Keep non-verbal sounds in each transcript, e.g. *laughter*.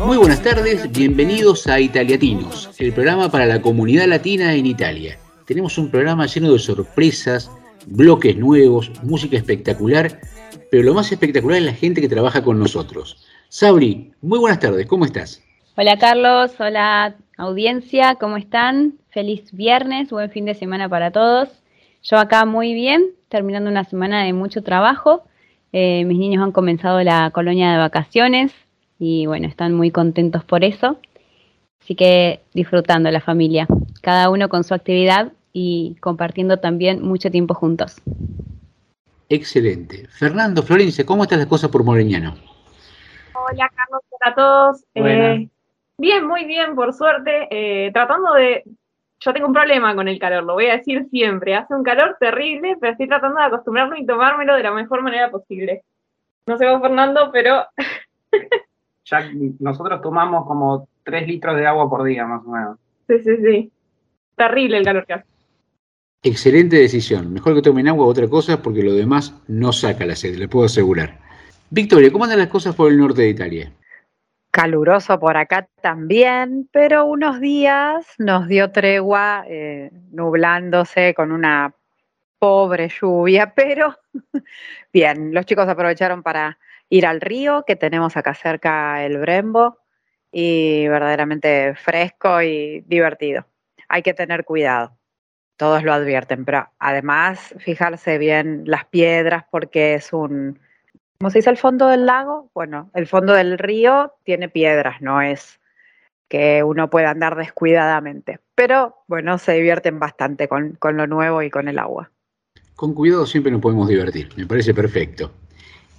Muy buenas tardes, bienvenidos a Italiatinos, el programa para la comunidad latina en Italia. Tenemos un programa lleno de sorpresas, bloques nuevos, música espectacular, pero lo más espectacular es la gente que trabaja con nosotros. Sabri, muy buenas tardes, ¿cómo estás? Hola Carlos, hola audiencia, ¿cómo están? Feliz viernes, buen fin de semana para todos. Yo acá muy bien, terminando una semana de mucho trabajo. Eh, mis niños han comenzado la colonia de vacaciones y bueno, están muy contentos por eso. Así que disfrutando la familia, cada uno con su actividad y compartiendo también mucho tiempo juntos. Excelente. Fernando, Florencia, ¿cómo están las cosas por Moreñano? Hola Carlos, hola a todos. Eh, Bien, muy bien, por suerte. Eh, tratando de. Yo tengo un problema con el calor, lo voy a decir siempre. Hace un calor terrible, pero estoy tratando de acostumbrarme y tomármelo de la mejor manera posible. No sé vos, Fernando, pero. *laughs* ya nosotros tomamos como 3 litros de agua por día, más o menos. Sí, sí, sí. Terrible el calor que hace. Excelente decisión. Mejor que tomen agua o otra cosa porque lo demás no saca la sed, le puedo asegurar. Victoria, ¿cómo andan las cosas por el norte de Italia? caluroso por acá también, pero unos días nos dio tregua eh, nublándose con una pobre lluvia, pero *laughs* bien, los chicos aprovecharon para ir al río, que tenemos acá cerca el Brembo, y verdaderamente fresco y divertido. Hay que tener cuidado, todos lo advierten, pero además fijarse bien las piedras porque es un ¿Cómo se dice el fondo del lago? Bueno, el fondo del río tiene piedras, no es que uno pueda andar descuidadamente. Pero bueno, se divierten bastante con, lo nuevo y con el agua. Con cuidado siempre nos podemos divertir, me parece perfecto.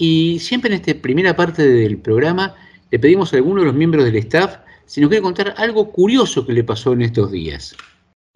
Y siempre en esta primera parte del programa le pedimos a alguno de los miembros del staff si nos quiere contar algo curioso que le pasó en estos días.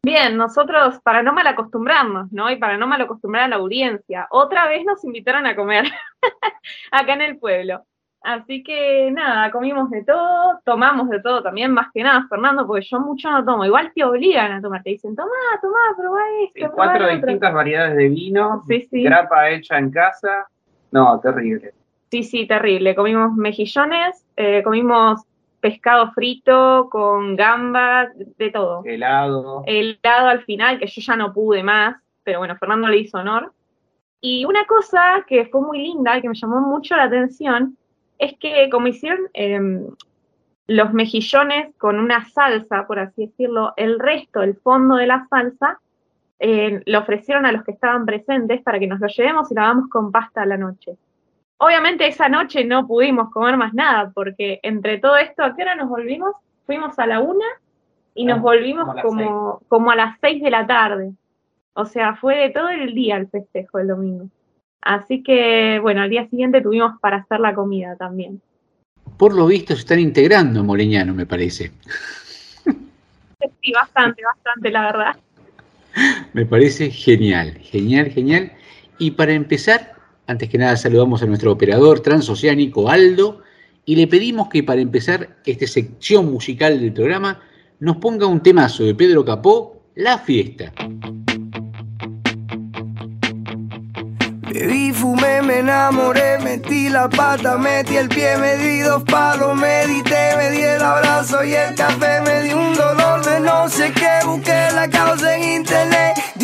Bien, nosotros, para no mal acostumbrarnos, ¿no? Y para no mal acostumbrar a la audiencia, otra vez nos invitaron a comer *laughs* acá en el pueblo. Así que nada, comimos de todo, tomamos de todo también, más que nada, Fernando, porque yo mucho no tomo. Igual te obligan a tomar, te dicen, toma, toma, probá esto. cuatro distintas variedades de vino, grapa hecha en casa. No, terrible. Sí, sí, terrible. Comimos mejillones, eh, comimos pescado frito con gambas, de todo. Helado. Helado al final, que yo ya no pude más, pero bueno, Fernando le hizo honor. Y una cosa que fue muy linda y que me llamó mucho la atención es que como hicieron em, los mejillones con una salsa, por así decirlo, el resto, el fondo de la salsa, eh, lo ofrecieron a los que estaban presentes para que nos lo llevemos y lo hagamos con pasta a la noche. Obviamente esa noche no pudimos comer más nada, porque entre todo esto, ¿a qué hora nos volvimos? Fuimos a la una y nos ah, volvimos como, como, a las seis de la tarde. O sea, fue de todo el día el festejo el domingo. Así que, bueno, al día siguiente tuvimos para hacer la comida también. Por lo visto se están integrando en Moleñano, me parece. Sí, bastante, bastante, la verdad. Me parece genial, genial, genial. Y para empezar, antes que nada saludamos a nuestro operador transoceánico Aldo y le pedimos que para empezar esta sección musical del programa nos ponga un temazo de Pedro Capó, La Fiesta. Bebí, fumé, me enamoré, metí la pata, metí el pie, me di dos palos, medité, me di el abrazo y el café, me di un dolor de no sé qué, busqué la causa en internet,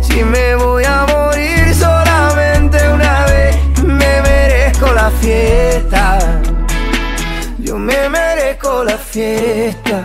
si me voy a morir solamente una vez, me merezco la fiesta. Yo me merezco la fiesta.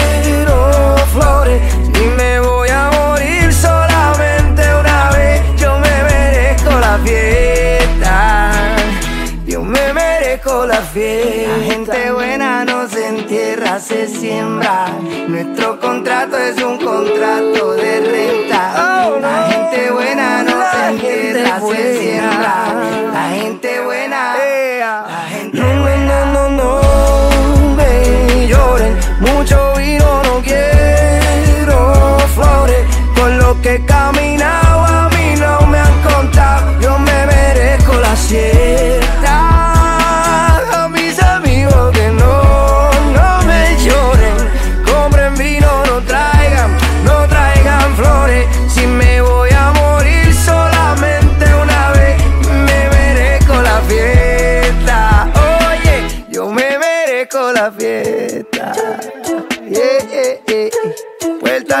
me voy a morir solamente una vez, yo me merezco la fiesta. Yo me merezco la fiesta. La gente buena no se entierra, se siembra. Nuestro contrato es un contrato de renta. La gente buena no se entierra, se siembra. La gente buena, la gente buena, no, no, no me lloren. Mucho vino no Con lo que he caminado a mí no me han contado. Yo me merezco la siesta.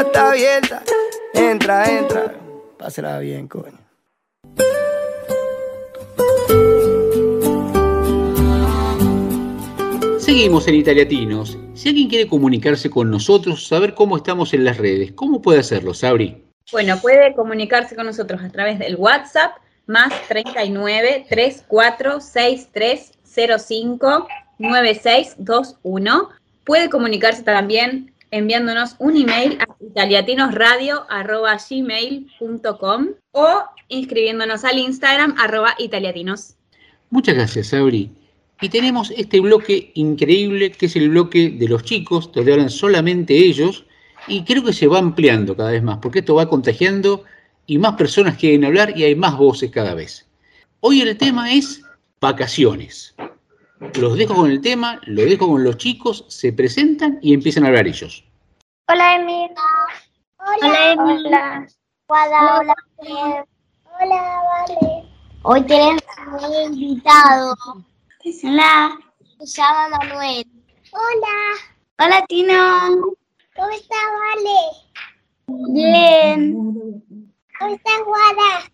Puerta está abierta. Entra, entra. Pásela bien, coño. Seguimos en Italiatinos. Si alguien quiere comunicarse con nosotros, saber cómo estamos en las redes, ¿cómo puede hacerlo, Sabri? Bueno, puede comunicarse con nosotros a través del WhatsApp más 39 34 63 05 9621. Puede comunicarse también enviándonos un email a italiatinosradio.gmail.com o inscribiéndonos al Instagram arroba italiatinos. Muchas gracias, Sabri. Y tenemos este bloque increíble que es el bloque de los chicos, donde hablan solamente ellos, y creo que se va ampliando cada vez más, porque esto va contagiando y más personas quieren hablar y hay más voces cada vez. Hoy el tema es vacaciones. Los dejo con el tema, lo dejo con los chicos, se presentan y empiezan a hablar ellos. Hola, Emil. Hola, Emil. Hola. Hola, hola. Hola, vale. Hoy tenemos un invitado. Hola. Se llama Manuel. Hola. Hola, Tino. ¿Cómo estás, Vale? Bien. ¿Cómo estás, Guada?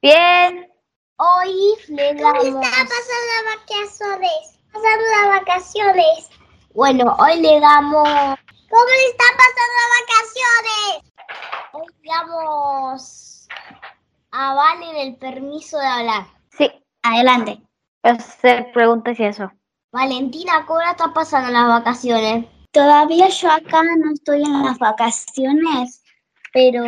Bien. Hoy le damos... ¿Cómo está pasando las vacaciones? Pasando las vacaciones. Bueno, hoy le damos... ¿Cómo le están pasando las vacaciones? Hoy le damos a Vale el permiso de hablar. Sí, adelante. Voy a hacer preguntas y eso. Valentina, ¿cómo está pasando las vacaciones? Todavía yo acá no estoy en las vacaciones, pero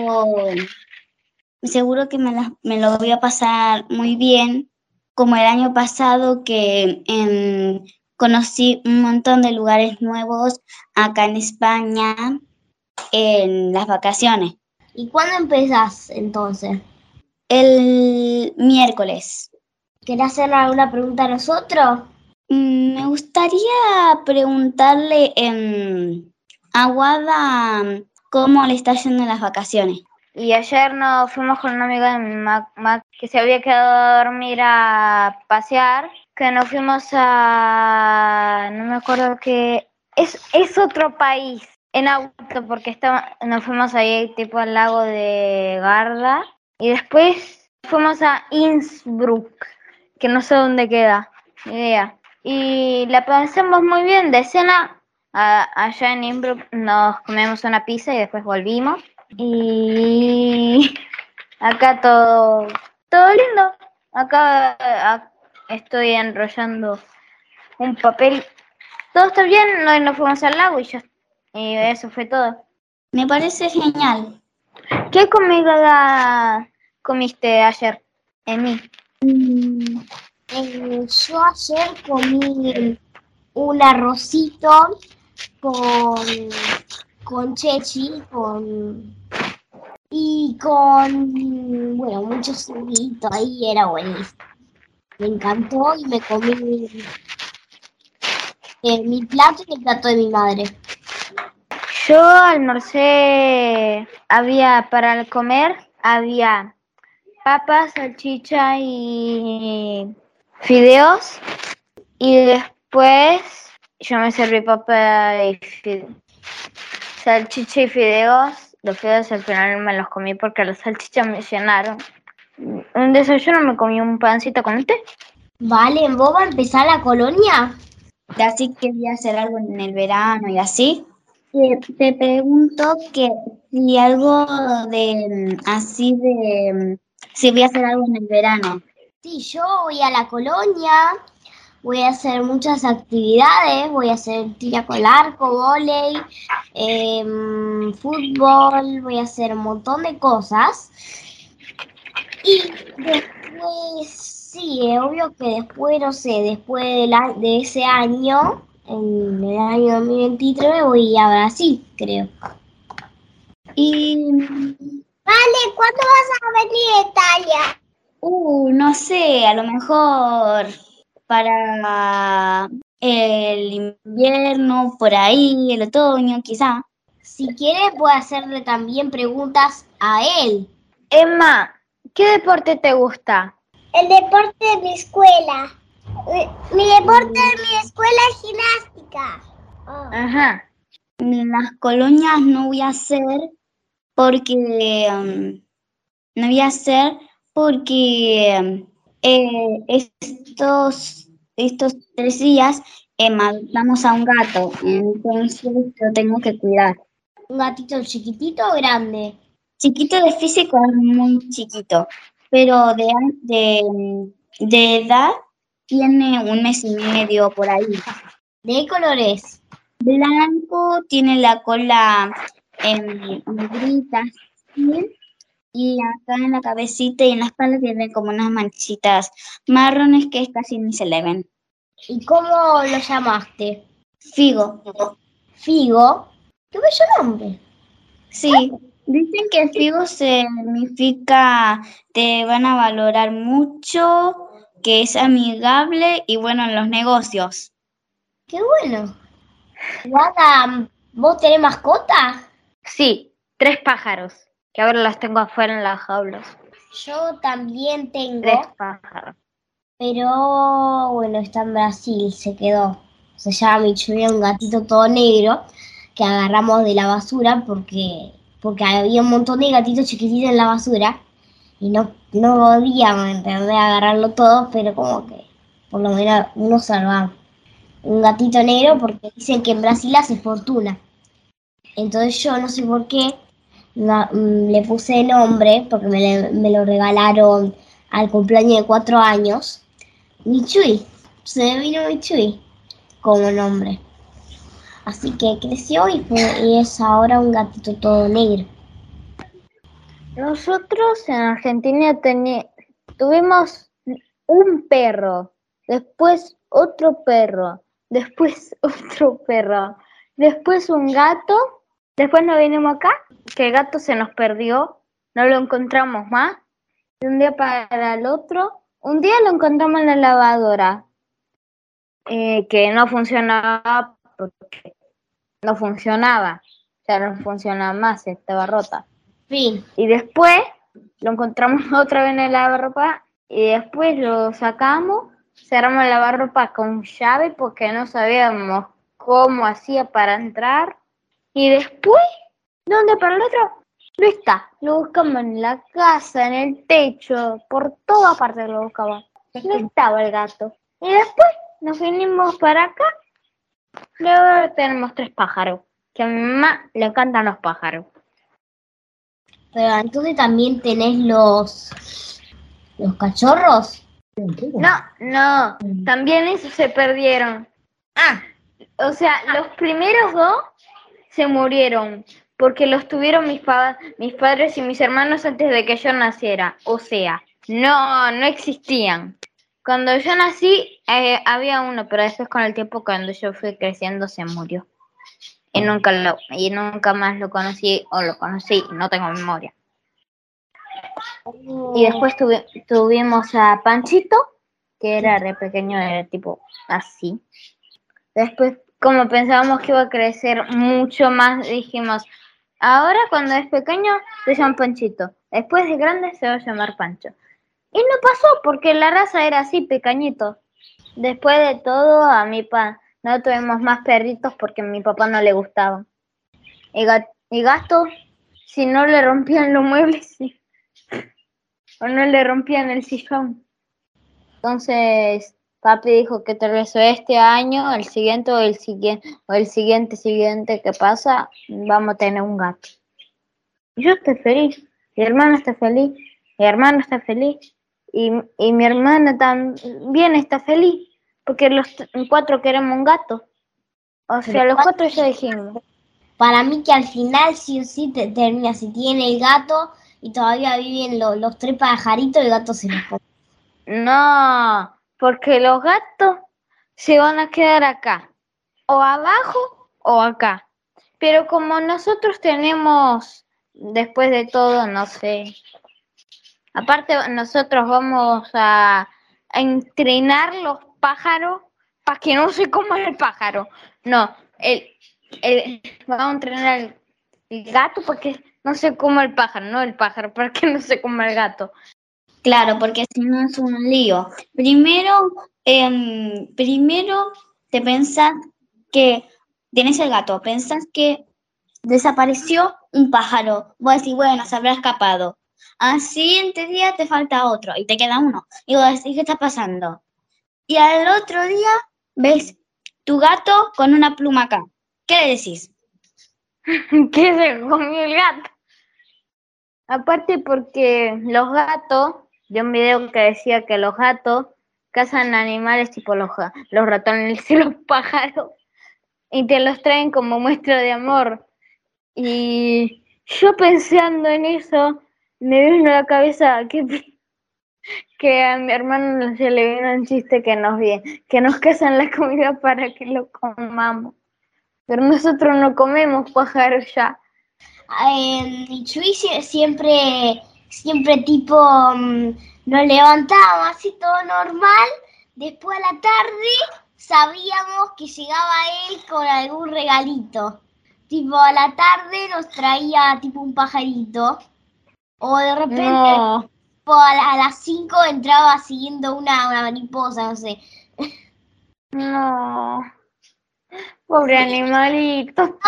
seguro que me, las- me lo voy a pasar muy bien, como el año pasado que em, conocí un montón de lugares nuevos acá en España en las vacaciones. ¿Y cuándo empezás entonces? El miércoles. ¿Querés hacer alguna pregunta a nosotros? Mm, Me gustaría preguntarle em, a Wada cómo le está yendo en las vacaciones. Y ayer nos fuimos con una amiga de mi mamá que se había quedado a dormir a pasear, que nos fuimos a... no me acuerdo qué... Es, es otro país, en auto, porque estaba, nos fuimos ahí tipo al lago de Garda. Y después fuimos a Innsbruck, que no sé dónde queda, idea. Y la pasamos muy bien de cena. a- allá en Innsbruck nos comemos una pizza y después volvimos. Y acá todo, todo lindo. Acá a- estoy enrollando un papel. Todo está bien, hoy nos fuimos al lago y ya. Y eso fue todo. Me parece genial. ¿Qué comida comiste ayer, Emi? Mm, eh, yo ayer comí un arrocito con, con chechi, con y con bueno mucho juguito ahí era buenísimo. Me encantó y me comí eh, mi plato y el plato de mi madre. Yo almorcé, había para comer, había papas, salchicha y fideos. Y después yo me serví papa y fide- salchicha y fideos. Los fideos al final me los comí porque las salchichas me llenaron. Un desayuno me comí un pancito con té. Vale, ¿vos vas a empezar la colonia? Así quería hacer algo en el verano y así. Te, te pregunto que si algo de mm, así de mm, si voy a hacer algo en el verano. Sí, yo voy a la colonia, voy a hacer muchas actividades, voy a hacer tira con arco, volei, em, fútbol, voy a hacer un montón de cosas. Y después, sí, es obvio que después, no sé, después de, la- de ese año, en el año 2023, me voy a Brasil, creo. Y Vale, ¿cuándo vas a venir a Italia? uh, no sé, a lo mejor para el invierno, por ahí, el otoño, quizá. Si quieres, puedo hacerle también preguntas a él. Emma, ¿qué deporte te gusta? El deporte de mi escuela. Mi, deporte de mi escuela es gimnástica. Ajá. Las colonias no voy a hacer porque um, no voy a hacer porque um, eh, estos estos tres días eh, a un gato, entonces lo tengo que cuidar. ¿Un gatito chiquitito o grande? Chiquito de físico es muy chiquito, pero de, de, de edad tiene un mes y medio por ahí. ¿De qué color es? Blanco, tiene la cola en negrita así, y acá en la cabecita y en la espalda tiene como unas manchitas marrones que casi ni se le ven. ¿Y cómo lo llamaste? Figo. Figo. Qué bello nombre. Sí, dicen que Figo significa te van a valorar mucho, que es amigable y bueno en los negocios. Qué bueno. Guada, ¿vos tenés mascota? Sí, tres pájaros, que ahora los tengo afuera en las jaulas. Yo también tengo, Tres pájaros. pero bueno, está en Brasil, se quedó. Se llama Michuria, un gatito todo negro que agarramos de la basura porque, porque había un montón de gatitos chiquititos en la basura y no, no podíamos entender agarrarlo todo, pero como que por lo menos uno salvamos. Un gatito negro porque dicen que en Brasil hace fortuna. Entonces yo no sé por qué mm, le puse nombre, porque me, me lo regalaron al cumpleaños de cuatro años, Michui. Se vino Michui como nombre. Así que creció y, fue- y es ahora un gatito todo negro. Nosotros en Argentina tuvimos un perro, después otro perro, después *laughs* otro perro, después un gato, después nos vinimos acá, que el gato se nos perdió, no lo encontramos más, de un día para el otro, un día lo encontramos en la lavadora, eh, que no funcionaba porque no funcionaba, ya no funcionaba más, estaba rota. Fin. Y después lo encontramos *laughs* otra vez en el lavarropa y después lo sacamos, cerramos el lavarropa con llave porque no sabíamos cómo hacía para entrar. Y después, ¿dónde para el otro? No está. Lo buscamos en la casa, en el techo, por toda parte lo buscamos. No estaba el gato. Y después nos vinimos para acá. Luego tenemos tres pájaros. Que a mi mamá le encantan los pájaros. Pero entonces también tenés los, los cachorros. No, no, también esos se perdieron. Ah, O sea, los primeros dos se murieron, porque los tuvieron mis, mis padres y mis hermanos antes de que yo naciera. O sea, no, no existían. Cuando yo nací eh, había uno, pero después con el tiempo cuando yo fui creciendo se murió. Y nunca, lo, y nunca más lo conocí o lo conocí, no tengo memoria. Y después tuvimos a Panchito, que era re pequeño, era tipo así. Después, como pensábamos que iba a crecer mucho más, dijimos, ahora cuando es pequeño se llama Panchito, después de grande se va a llamar Pancho. Y no pasó porque la raza era así, pequeñito. Después de todo, a mi pa no tuvimos más perritos porque a mi papá no le gustaban. Y, y gato, si no le rompían los muebles, sí. *laughs* o no le rompían el sillón. Entonces, papi dijo que tal vez este año, el siguiente o el siguiente, o el siguiente siguiente que pasa, vamos a tener un gato. Yo estoy feliz, mi hermano está feliz, mi hermano está feliz, y, y mi hermana también está feliz, porque los cuatro queremos un gato. O sea, los cuatro ya dijimos. Para mí que al final sí o sí te termina, si tiene el gato y todavía viven los tres pajaritos, el gato se los No, porque los gatos se van a quedar acá, o abajo o acá. Pero como nosotros tenemos, después de todo, no sé, aparte nosotros vamos a, entrenar los pájaros para que no se coma el pájaro. No, el, vamos a entrenar el, gato porque no se coma el pájaro, no el pájaro, para que no se coma el gato. Claro, porque si no es un lío. Primero, em, primero te pensás que tienes el gato, pensás que desapareció un pájaro. Vos decís, bueno, se habrá escapado. Al siguiente día te falta otro y te queda uno. Y vos decís, ¿qué está pasando? Y al otro día ves tu gato con una pluma acá. ¿Qué le decís? *laughs* que se comió el gato. Aparte porque los gatos vi un video que decía que los gatos cazan animales tipo los, ratones y *laughs* los pájaros y te los traen como muestra de amor. Y yo pensando en eso, me vino a la cabeza que, *laughs* que a mi hermano se le vino un chiste que nos viene, que nos cazan la comida para que lo comamos. Pero nosotros no comemos pájaros ya. En siempre siempre tipo mm, nos levantábamos así todo normal, después a la tarde sabíamos que llegaba él con algún regalito. Tipo a la tarde nos traía tipo un pajarito o de repente a, las 5 entraba siguiendo una, una mariposa, no sé. No. Pobre *laughs* animalito.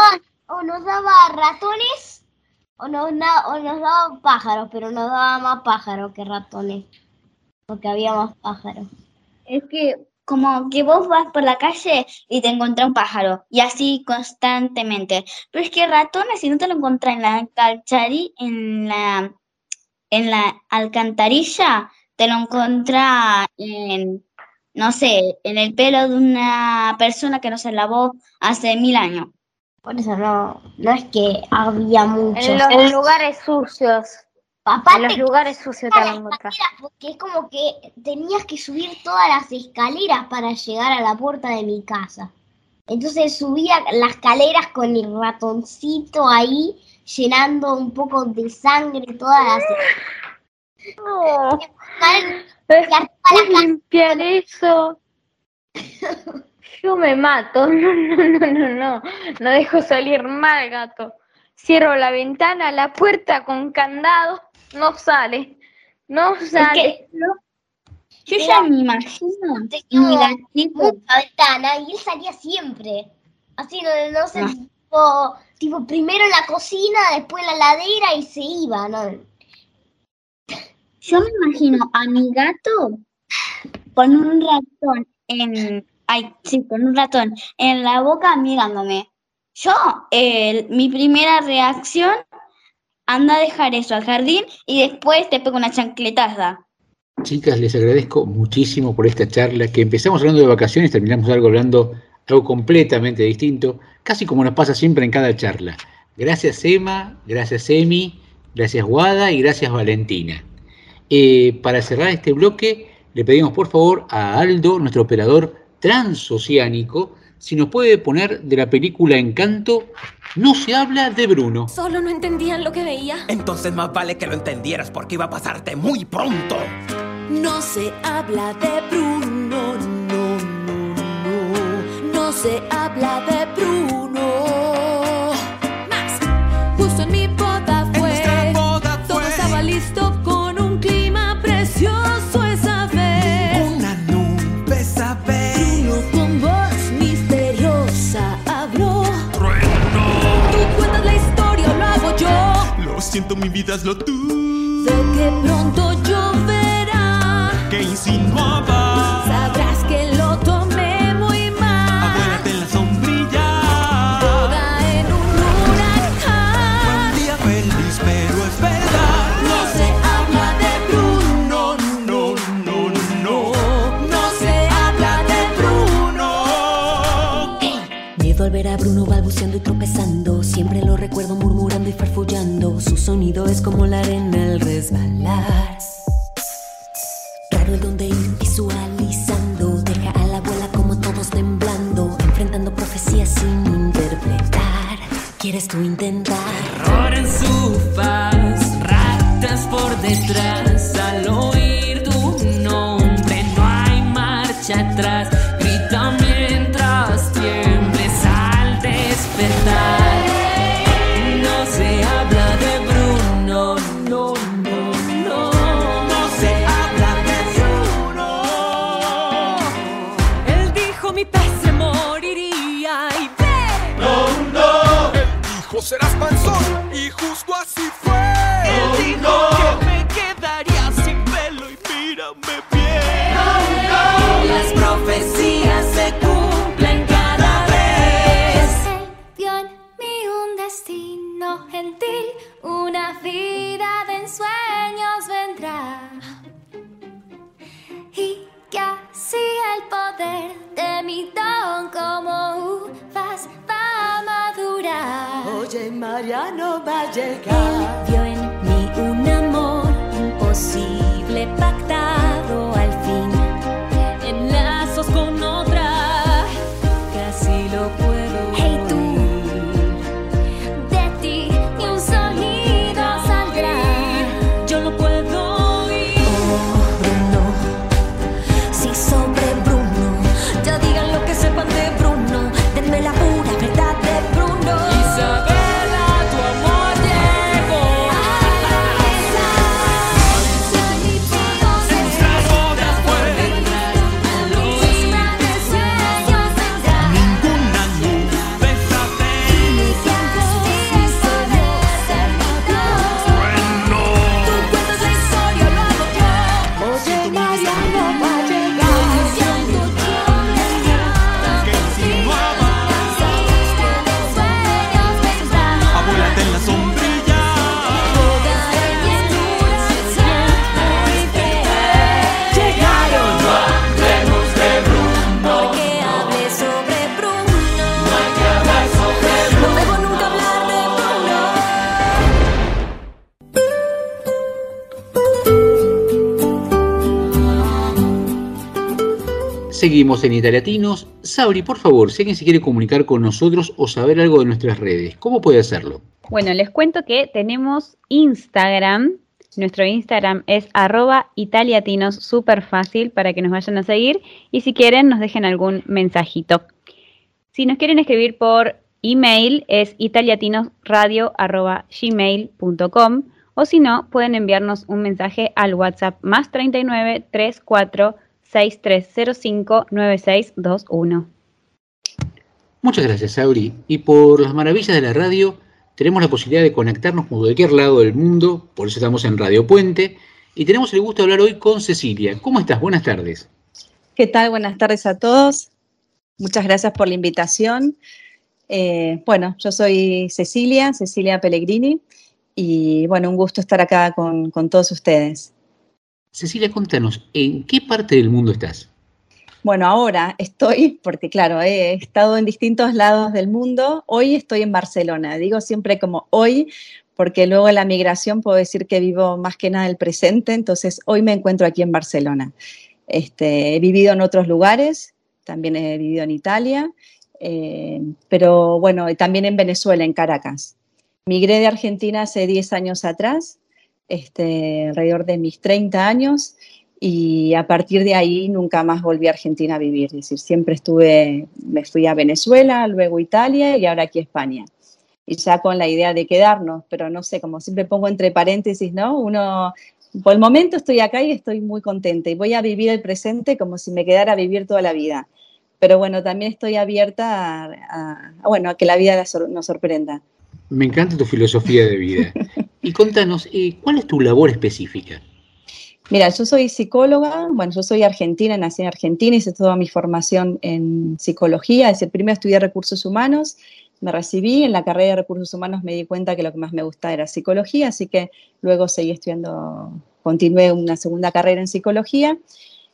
O nos daba ratones o nos, o nos daba pájaros, pero nos daba más pájaros que ratones, porque había más pájaros. Es que como que vos vas por la calle y te encontrás un pájaro, y así constantemente. Pero es que ratones, si no te lo encontrás en la, en la, en la alcantarilla, te lo encontrás en, no sé, en el pelo de una persona que no se lavó hace mil años. Por eso no, no es que había muchos. En los lugares sucios. en los lugares sucios te Porque es como que tenías que subir todas las escaleras para llegar a la puerta de mi casa. Entonces subía las escaleras con el ratoncito ahí, llenando un poco de sangre todas las... No. limpiar eso. *laughs* Yo me mato. *laughs* No, no, no, no, no. No dejo salir mal, gato. Cierro la ventana, la puerta con candado. No sale. No sale. Yo ya me imagino gatito. La ventana y él salía siempre. Así, no, no sé, tipo, tipo, primero la cocina, después la ladera y se iba, ¿no? Yo me imagino a mi gato con un ratón en Ay, sí, con un ratón en la boca mirándome. Yo, mi primera reacción, anda a dejar eso al jardín y después te pego una chancletaza. Chicas, les agradezco muchísimo por esta charla, que empezamos hablando de vacaciones, terminamos algo hablando algo completamente distinto, casi como nos pasa siempre en cada charla. Gracias Emma, gracias Emi, gracias Guada y gracias Valentina. Eh, para cerrar este bloque, le pedimos por favor a Aldo, nuestro operador transoceánico, si nos puede poner de la película Encanto, no se habla de Bruno. Solo no entendían lo que veía. Entonces más vale que lo entendieras porque iba a pasarte muy pronto. No se habla de Bruno, no, no, no. No se habla de Bruno. Siento, mi vida es lo tú. De que pronto lloverá. Que insinuaba. Sabrás que lo tomé muy mal. Abuélate en la sombrilla. Toda en un huracán. Un día feliz, pero es verdad. No se habla de Bruno. No, no, no. No se habla de Bruno. Miedo al ver a Bruno balbuceando y tropezando. Siempre lo recuerdo murmurando farfullando. Su sonido es como la arena al resbalar. Raro el donde ir visualizando. Deja a la abuela como todos temblando. Enfrentando profecías sin interpretar. ¿Quieres tú intentar? Terror en su faz, ratas por detrás. Seguimos en Italiatinos. Sabri, por favor, si alguien se quiere comunicar con nosotros o saber algo de nuestras redes, ¿cómo puede hacerlo? Bueno, les cuento que tenemos Instagram. Nuestro Instagram es arroba italiatinos, súper fácil para que nos vayan a seguir y si quieren nos dejen algún mensajito. Si nos quieren escribir por email es italiatinosradio arroba gmail.com o si no, pueden enviarnos un mensaje al WhatsApp más 39 34 6305 9621. Muchas gracias, Sabri. Y por las maravillas de la radio, tenemos la posibilidad de conectarnos con cualquier lado del mundo, por eso estamos en Radio Puente, y tenemos el gusto de hablar hoy con Cecilia. ¿Cómo estás? Buenas tardes. ¿Qué tal? Buenas tardes a todos. Muchas gracias por la invitación. Eh, bueno, yo soy Cecilia, Cecilia Pellegrini, y bueno, un gusto estar acá con, con todos ustedes. Cecilia, contanos, ¿en qué parte del mundo estás? Bueno, ahora estoy, porque claro, he estado en distintos lados del mundo, hoy estoy en Barcelona, digo siempre como hoy, porque luego la migración puedo decir que vivo más que nada el presente, entonces hoy me encuentro aquí en Barcelona. Este, he vivido en otros lugares, también he vivido en Italia, eh, pero bueno, también en Venezuela, en Caracas. Migré de Argentina hace 10 años atrás, este, alrededor de mis 30 años, y a partir de ahí nunca más volví a Argentina a vivir. Es decir, siempre estuve, me fui a Venezuela, luego Italia y ahora aquí España. Y ya con la idea de quedarnos, pero no sé, como siempre pongo entre paréntesis, ¿no? Uno, por el momento estoy acá y estoy muy contenta y voy a vivir el presente como si me quedara a vivir toda la vida. Pero bueno, también estoy abierta a, bueno, a que la vida nos sorprenda. Me encanta tu filosofía de vida. *laughs* Y contanos, eh, ¿cuál es tu labor específica? Mira, yo soy psicóloga, bueno, yo soy argentina, nací en Argentina, hice toda mi formación en psicología, es el primero estudié recursos humanos, me recibí, en la carrera de recursos humanos me di cuenta que lo que más me gustaba era psicología, así que luego seguí estudiando, continué una segunda carrera en psicología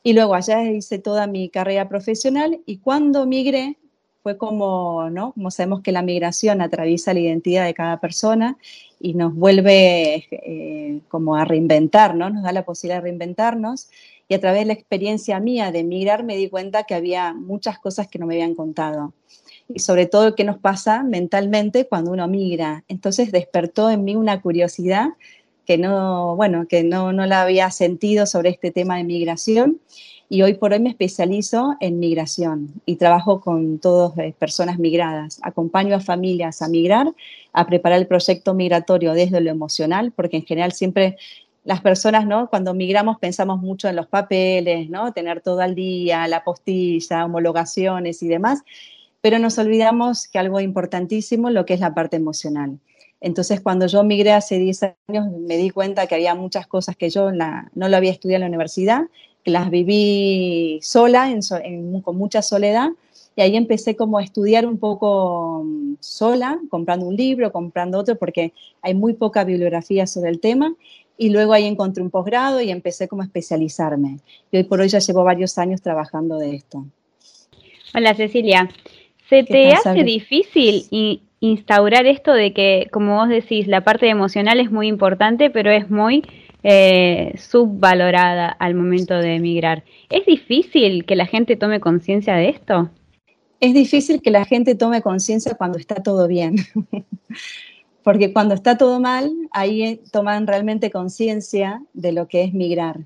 y luego allá hice toda mi carrera profesional y cuando migré fue como, ¿no? Como sabemos que la migración atraviesa la identidad de cada persona y nos vuelve eh, como a reinventar, ¿no? Nos da la posibilidad de reinventarnos. Y a través de la experiencia mía de migrar me di cuenta que había muchas cosas que no me habían contado. Y sobre todo qué nos pasa mentalmente cuando uno migra. Entonces despertó en mí una curiosidad que no, bueno, que no, no la había sentido sobre este tema de migración y hoy por hoy me especializo en migración y trabajo con todas las eh, personas migradas. Acompaño a familias a migrar, a preparar el proyecto migratorio desde lo emocional, porque en general siempre las personas, ¿no? Cuando migramos pensamos mucho en los papeles, ¿no? Tener todo al día, la postilla, homologaciones y demás, pero nos olvidamos que algo importantísimo, lo que es la parte emocional. Entonces, cuando yo migré hace 10 años, me di cuenta que había muchas cosas que yo no lo había estudiado en la universidad las viví sola, con mucha soledad, y ahí empecé como a estudiar un poco mm, sola, comprando un libro, comprando otro, porque hay muy poca bibliografía sobre el tema, y luego ahí encontré un posgrado y empecé como a especializarme. Y hoy por hoy ya llevo varios años trabajando de esto. Hola Cecilia, ¿se te hace difícil instaurar esto de que, como vos decís, la parte emocional es muy importante, pero es muy eh, subvalorada al momento de emigrar. ¿Es difícil que la gente tome conciencia de esto? Es difícil que la gente tome conciencia cuando está todo bien. *laughs* Porque cuando está todo mal, ahí eh, toman realmente conciencia de lo que es migrar.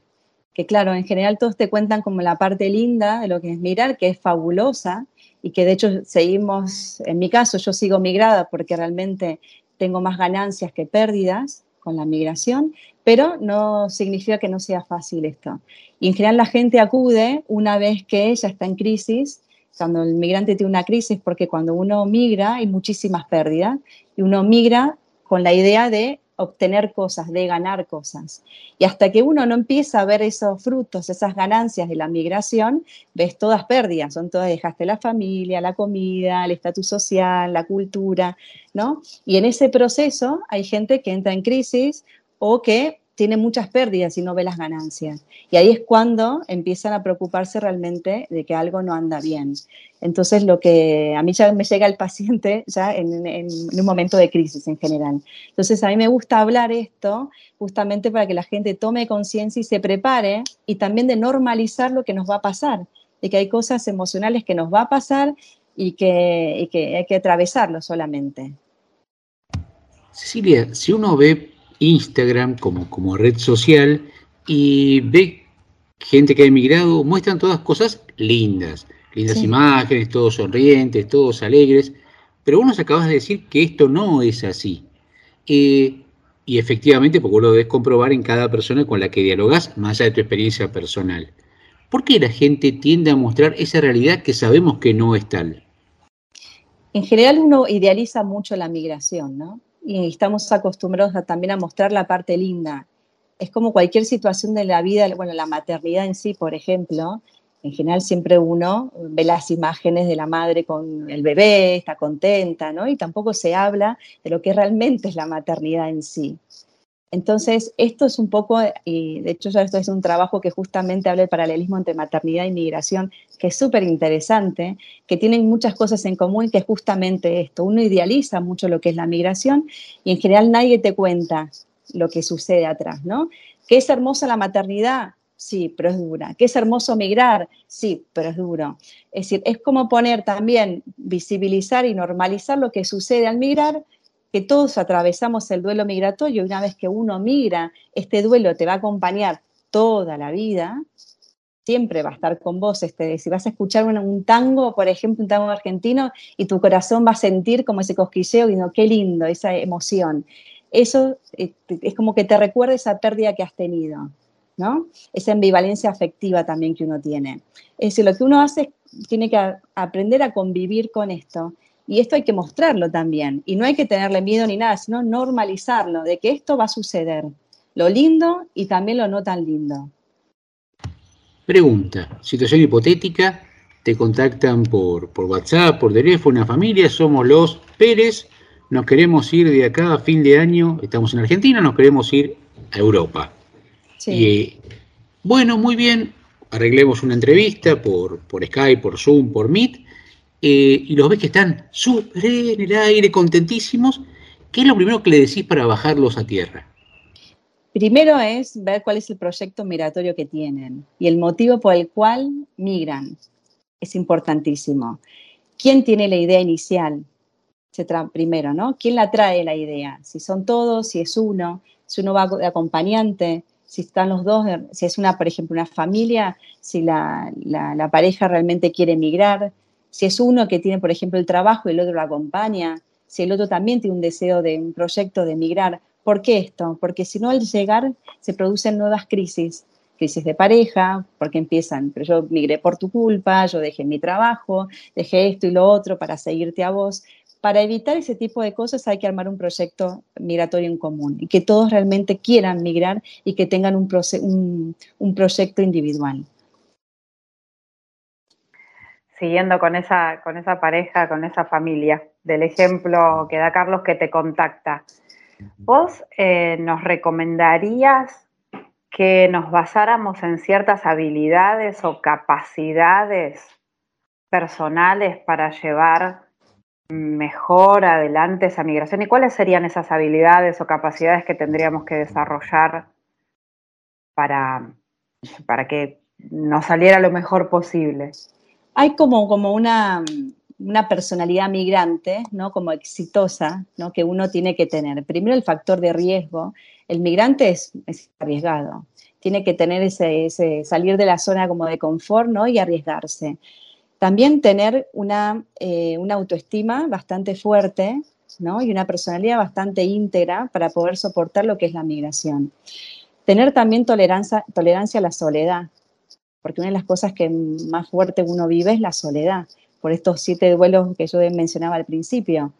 Que claro, en general todos te cuentan como la parte linda de lo que es migrar, que es fabulosa y que de hecho seguimos, en mi caso yo sigo migrada porque realmente tengo más ganancias que pérdidas, con la migración, pero no significa que no sea fácil esto. Y en general la gente acude una vez que ella está en crisis, cuando el migrante tiene una crisis, porque cuando uno migra hay muchísimas pérdidas y uno migra con la idea de obtener cosas, de ganar cosas. Y hasta que uno no empieza a ver esos frutos, esas ganancias de la migración, ves todas pérdidas, son todas, dejaste la familia, la comida, el estatus social, la cultura, ¿no? Y en ese proceso hay gente que entra en crisis o que tiene muchas pérdidas y no ve las ganancias. Y ahí es cuando empiezan a preocuparse realmente de que algo no anda bien. Entonces, lo que a mí ya me llega el paciente *laughs* ya en, un momento de crisis en general. Entonces, a mí me gusta hablar esto justamente para que la gente tome conciencia y se prepare y también de normalizar lo que nos va a pasar, de que hay cosas emocionales que nos va a pasar y que, y que hay que atravesarlo solamente. Cecilia, si uno ve Instagram como, como red social y ve gente que ha emigrado, muestran todas cosas lindas, lindas imágenes, todos sonrientes, todos alegres, pero vos nos acabas de decir que esto no es así. Eh, y efectivamente, porque lo debes comprobar en cada persona con la que dialogas, más allá de tu experiencia personal. ¿Por qué la gente tiende a mostrar esa realidad que sabemos que no es tal? En general uno idealiza mucho la migración, ¿no? Y estamos acostumbrados también a mostrar la parte linda. Es como cualquier situación de la vida, bueno, la maternidad en sí, por ejemplo, en general siempre uno ve las imágenes de la madre con el bebé, está contenta, ¿no? Y tampoco se habla de lo que realmente es la maternidad en sí. Entonces, esto es un poco, y de hecho ya esto es un trabajo que justamente habla del paralelismo entre maternidad y migración, que es súper interesante, que tienen muchas cosas en común que es justamente esto. Uno idealiza mucho lo que es la migración y en general nadie te cuenta lo que sucede atrás, ¿no? Que es hermosa la maternidad, sí, pero es dura. Que es hermoso migrar, sí, pero es duro. Es decir, es como poner también, visibilizar y normalizar lo que sucede al migrar que todos atravesamos el duelo migratorio y una vez que uno migra, este duelo te va a acompañar toda la vida, siempre va a estar con vos. Este, si vas a escuchar un, tango, por ejemplo, un tango argentino, y tu corazón va a sentir como ese cosquilleo y no, qué lindo, esa emoción. Eso eh, es como que te recuerda esa pérdida que has tenido, ¿no? Esa ambivalencia afectiva también que uno tiene. Es decir, lo que uno hace tiene que aprender a convivir con esto y esto hay que mostrarlo también. Y no hay que tenerle miedo ni nada, sino normalizarlo, de que esto va a suceder. Lo lindo y también lo no tan lindo. Pregunta, situación hipotética, te contactan por, por WhatsApp, por teléfono, una familia, somos los Pérez, nos queremos ir de acá a fin de año, estamos en Argentina, nos queremos ir a Europa. Sí. Y, bueno, muy bien, arreglemos una entrevista por, por Skype, por Zoom, por Meet, eh, y los ves que están súper en el aire, contentísimos, ¿qué es lo primero que le decís para bajarlos a tierra? Primero es ver cuál es el proyecto migratorio que tienen y el motivo por el cual migran. Es importantísimo. ¿Quién tiene la idea inicial? Primero, ¿no? ¿Quién la trae la idea? Si son todos, si es uno, si uno va de acompañante, si están los dos, si es una, por ejemplo, una familia, si la, la pareja realmente quiere migrar, si es uno que tiene, por ejemplo, el trabajo y el otro lo acompaña, si el otro también tiene un deseo de un proyecto de emigrar. ¿Por qué esto? Porque si no, al llegar se producen nuevas crisis, crisis de pareja, porque empiezan, pero yo migré por tu culpa, yo dejé mi trabajo, dejé esto y lo otro para seguirte a vos. Para evitar ese tipo de cosas hay que armar un proyecto migratorio en común y que todos realmente quieran migrar y que tengan un, un, un proyecto individual siguiendo con esa, con esa pareja, con esa familia, del ejemplo que da Carlos que te contacta, ¿vos eh, nos recomendarías que nos basáramos en ciertas habilidades o capacidades personales para llevar mejor adelante esa migración? ¿Y cuáles serían esas habilidades o capacidades que tendríamos que desarrollar para, para que nos saliera lo mejor posible? Hay como, como una, personalidad migrante, ¿no? Como exitosa, ¿no? Que uno tiene que tener. Primero el factor de riesgo. El migrante es, arriesgado. Tiene que tener ese, salir de la zona como de confort, ¿no? Y arriesgarse. También tener una, eh, una autoestima bastante fuerte, ¿no? Y una personalidad bastante íntegra para poder soportar lo que es la migración. Tener también tolerancia, tolerancia a la soledad, porque una de las cosas que más fuerte uno vive es la soledad, por estos siete duelos que yo mencionaba al principio.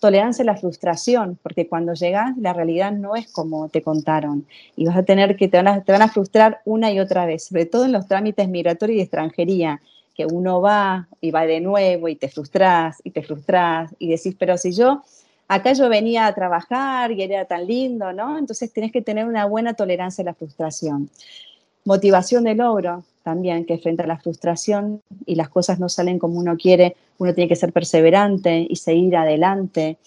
Tolerancia a la frustración, porque cuando llegas la realidad no es como te contaron y vas a tener que, te van a, frustrar una y otra vez, sobre todo en los trámites migratorios y de extranjería, que uno va y va de nuevo y te frustras y te frustras y decís, pero si yo acá yo venía a trabajar y era tan lindo, ¿no? Entonces tienes que tener una buena tolerancia a la frustración. Motivación de logro, también, que frente a la frustración y las cosas no salen como uno quiere, uno tiene que ser perseverante y seguir adelante.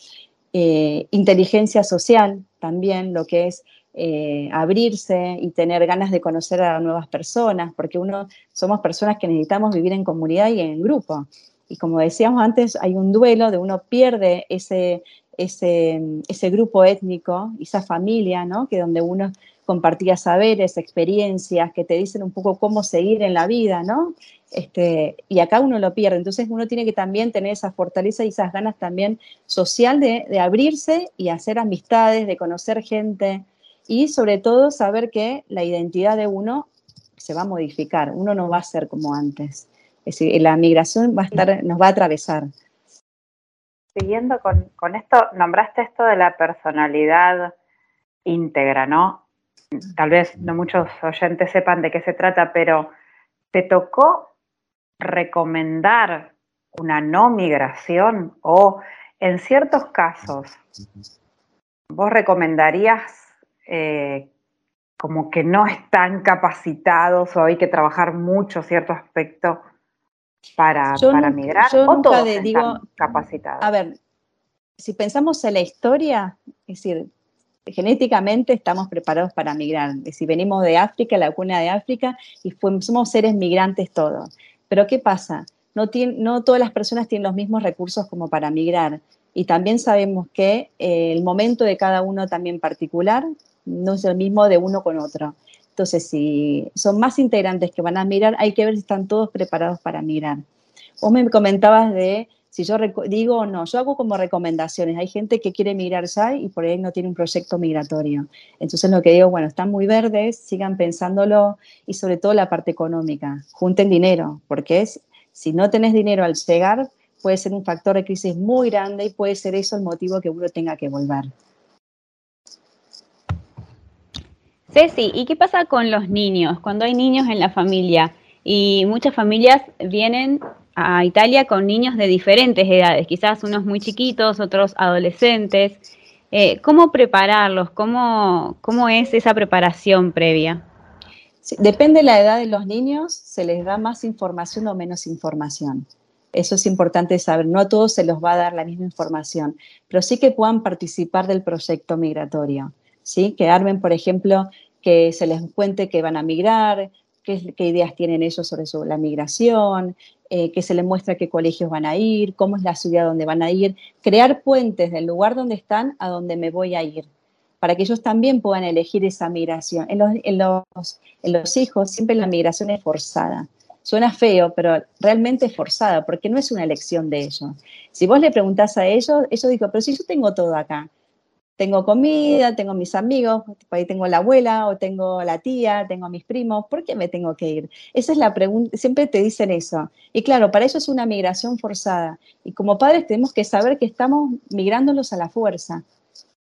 Eh, inteligencia social también, lo que es eh, abrirse y tener ganas de conocer a nuevas personas, porque uno somos personas que necesitamos vivir en comunidad y en grupo. Y como decíamos antes, hay un duelo de uno pierde ese, ese, ese grupo étnico, esa familia, ¿no? Que donde uno compartía saberes, experiencias que te dicen un poco cómo seguir en la vida, ¿no? Este, y acá uno lo pierde. Entonces uno tiene que también tener esa fortaleza y esas ganas también social de, de abrirse y hacer amistades, de conocer gente y sobre todo saber que la identidad de uno se va a modificar, uno no va a ser como antes. Es decir, la migración va a estar, nos va a atravesar. Siguiendo con, con esto, nombraste esto de la personalidad íntegra, ¿no? Tal vez no muchos oyentes sepan de qué se trata, pero ¿te tocó recomendar una no migración o en ciertos casos vos recomendarías eh, como que no están capacitados o hay que trabajar mucho cierto aspecto para, Yo para migrar yo o nunca todos de- están digo- capacitados. A ver, si pensamos en la historia, es decir, genéticamente estamos preparados para migrar. Decir, venimos de África, la cuna de África, y fuimos- somos seres migrantes todos. Pero ¿qué pasa? No todas las personas tienen los mismos recursos como para migrar. Y también sabemos que eh, el momento de cada uno también particular no es el mismo de uno con otro. Entonces, si son más integrantes que van a migrar, hay que ver si están todos preparados para migrar. Vos me comentabas de si yo digo no, yo hago como recomendaciones. Hay gente que quiere migrar ya y por ahí no tiene un proyecto migratorio. Entonces lo que digo, bueno, están muy verdes, sigan pensándolo y sobre todo la parte económica. Junten dinero, porque es, si no tenés dinero al llegar, puede ser un factor de crisis muy grande y puede ser eso el motivo que uno tenga que volver. Ceci, ¿y qué pasa con los niños? Cuando hay niños en la familia y muchas familias vienen a Italia con niños de diferentes edades, quizás unos muy chiquitos, otros adolescentes. Eh, ¿Cómo prepararlos? ¿Cómo, ¿Cómo es esa preparación previa? Depende de la edad de los niños, se les da más información o menos información. Eso es importante saber. No a todos se los va a dar la misma información, pero sí que puedan participar del proyecto migratorio. ¿sí? Que armen, por ejemplo, que se les cuente que van a migrar, qué, ideas tienen ellos sobre la migración, eh, que se les muestra qué colegios van a ir, cómo es la ciudad donde van a ir, crear puentes del lugar donde están a donde me voy a ir para que ellos también puedan elegir esa migración. En los, en los hijos siempre la migración es forzada. Suena feo, pero realmente es forzada, porque no es una elección de ellos. Si vos le preguntás a ellos, ellos dicen, pero si yo tengo todo acá, tengo comida, tengo mis amigos, por ahí tengo la abuela o tengo la tía, tengo mis primos, ¿por qué me tengo que ir? Esa es la pregunta, siempre te dicen eso. Y claro, para ellos es una migración forzada. Y como padres tenemos que saber que estamos migrándolos a la fuerza.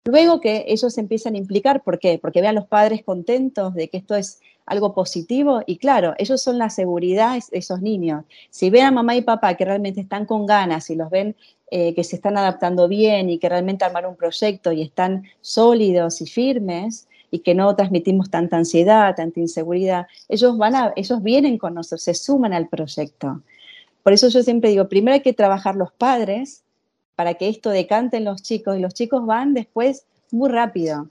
Luego que ellos empiezan a implicar, ¿por qué? Porque vean los padres contentos de que esto es algo positivo y claro, ellos son la seguridad de esos niños. Si ven a mamá y papá que realmente están con ganas y los ven eh, que se están adaptando bien y que realmente armaron un proyecto y están sólidos y firmes y que no transmitimos tanta ansiedad, tanta inseguridad, ellos, van a, ellos vienen con nosotros, se suman al proyecto. Por eso yo siempre digo, primero hay que trabajar los padres para que esto decante en los chicos y los chicos van después muy rápido.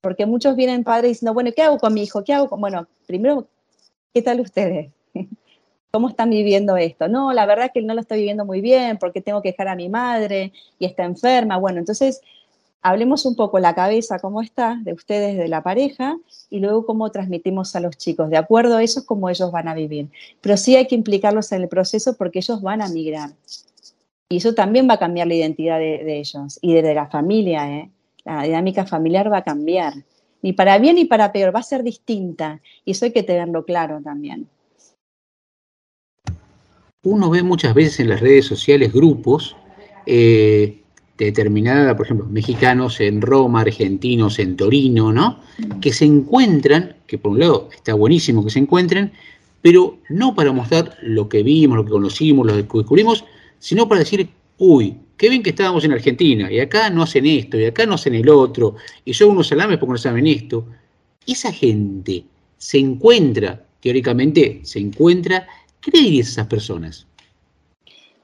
Porque muchos vienen padres diciendo, bueno, ¿qué hago con mi hijo? ¿Qué hago con...? Bueno, primero, ¿qué tal ustedes? *laughs* ¿Cómo están viviendo esto? No, la verdad es que no lo estoy viviendo muy bien porque tengo que dejar a mi madre y está enferma. Bueno, entonces hablemos un poco la cabeza, cómo está de ustedes, de la pareja, y luego cómo transmitimos a los chicos. De acuerdo a eso es como ellos van a vivir. Pero sí hay que implicarlos en el proceso porque ellos van a migrar. Y eso también va a cambiar la identidad de, de ellos y de, de la familia. ¿eh? La dinámica familiar va a cambiar. Ni para bien ni para peor, va a ser distinta. Y eso hay que tenerlo claro también. Uno ve muchas veces en las redes sociales grupos eh, de determinada, por ejemplo, mexicanos en Roma, argentinos en Torino, ¿no? Que se encuentran, que por un lado está buenísimo que se encuentren, pero no para mostrar lo que vimos, lo que conocimos, lo que descubrimos, sino para decir, uy, qué bien que estábamos en Argentina, y acá no hacen esto, y acá no hacen el otro, y son unos salames porque no saben esto. Esa gente se encuentra, teóricamente, se encuentra, ¿qué le dirías a esas personas?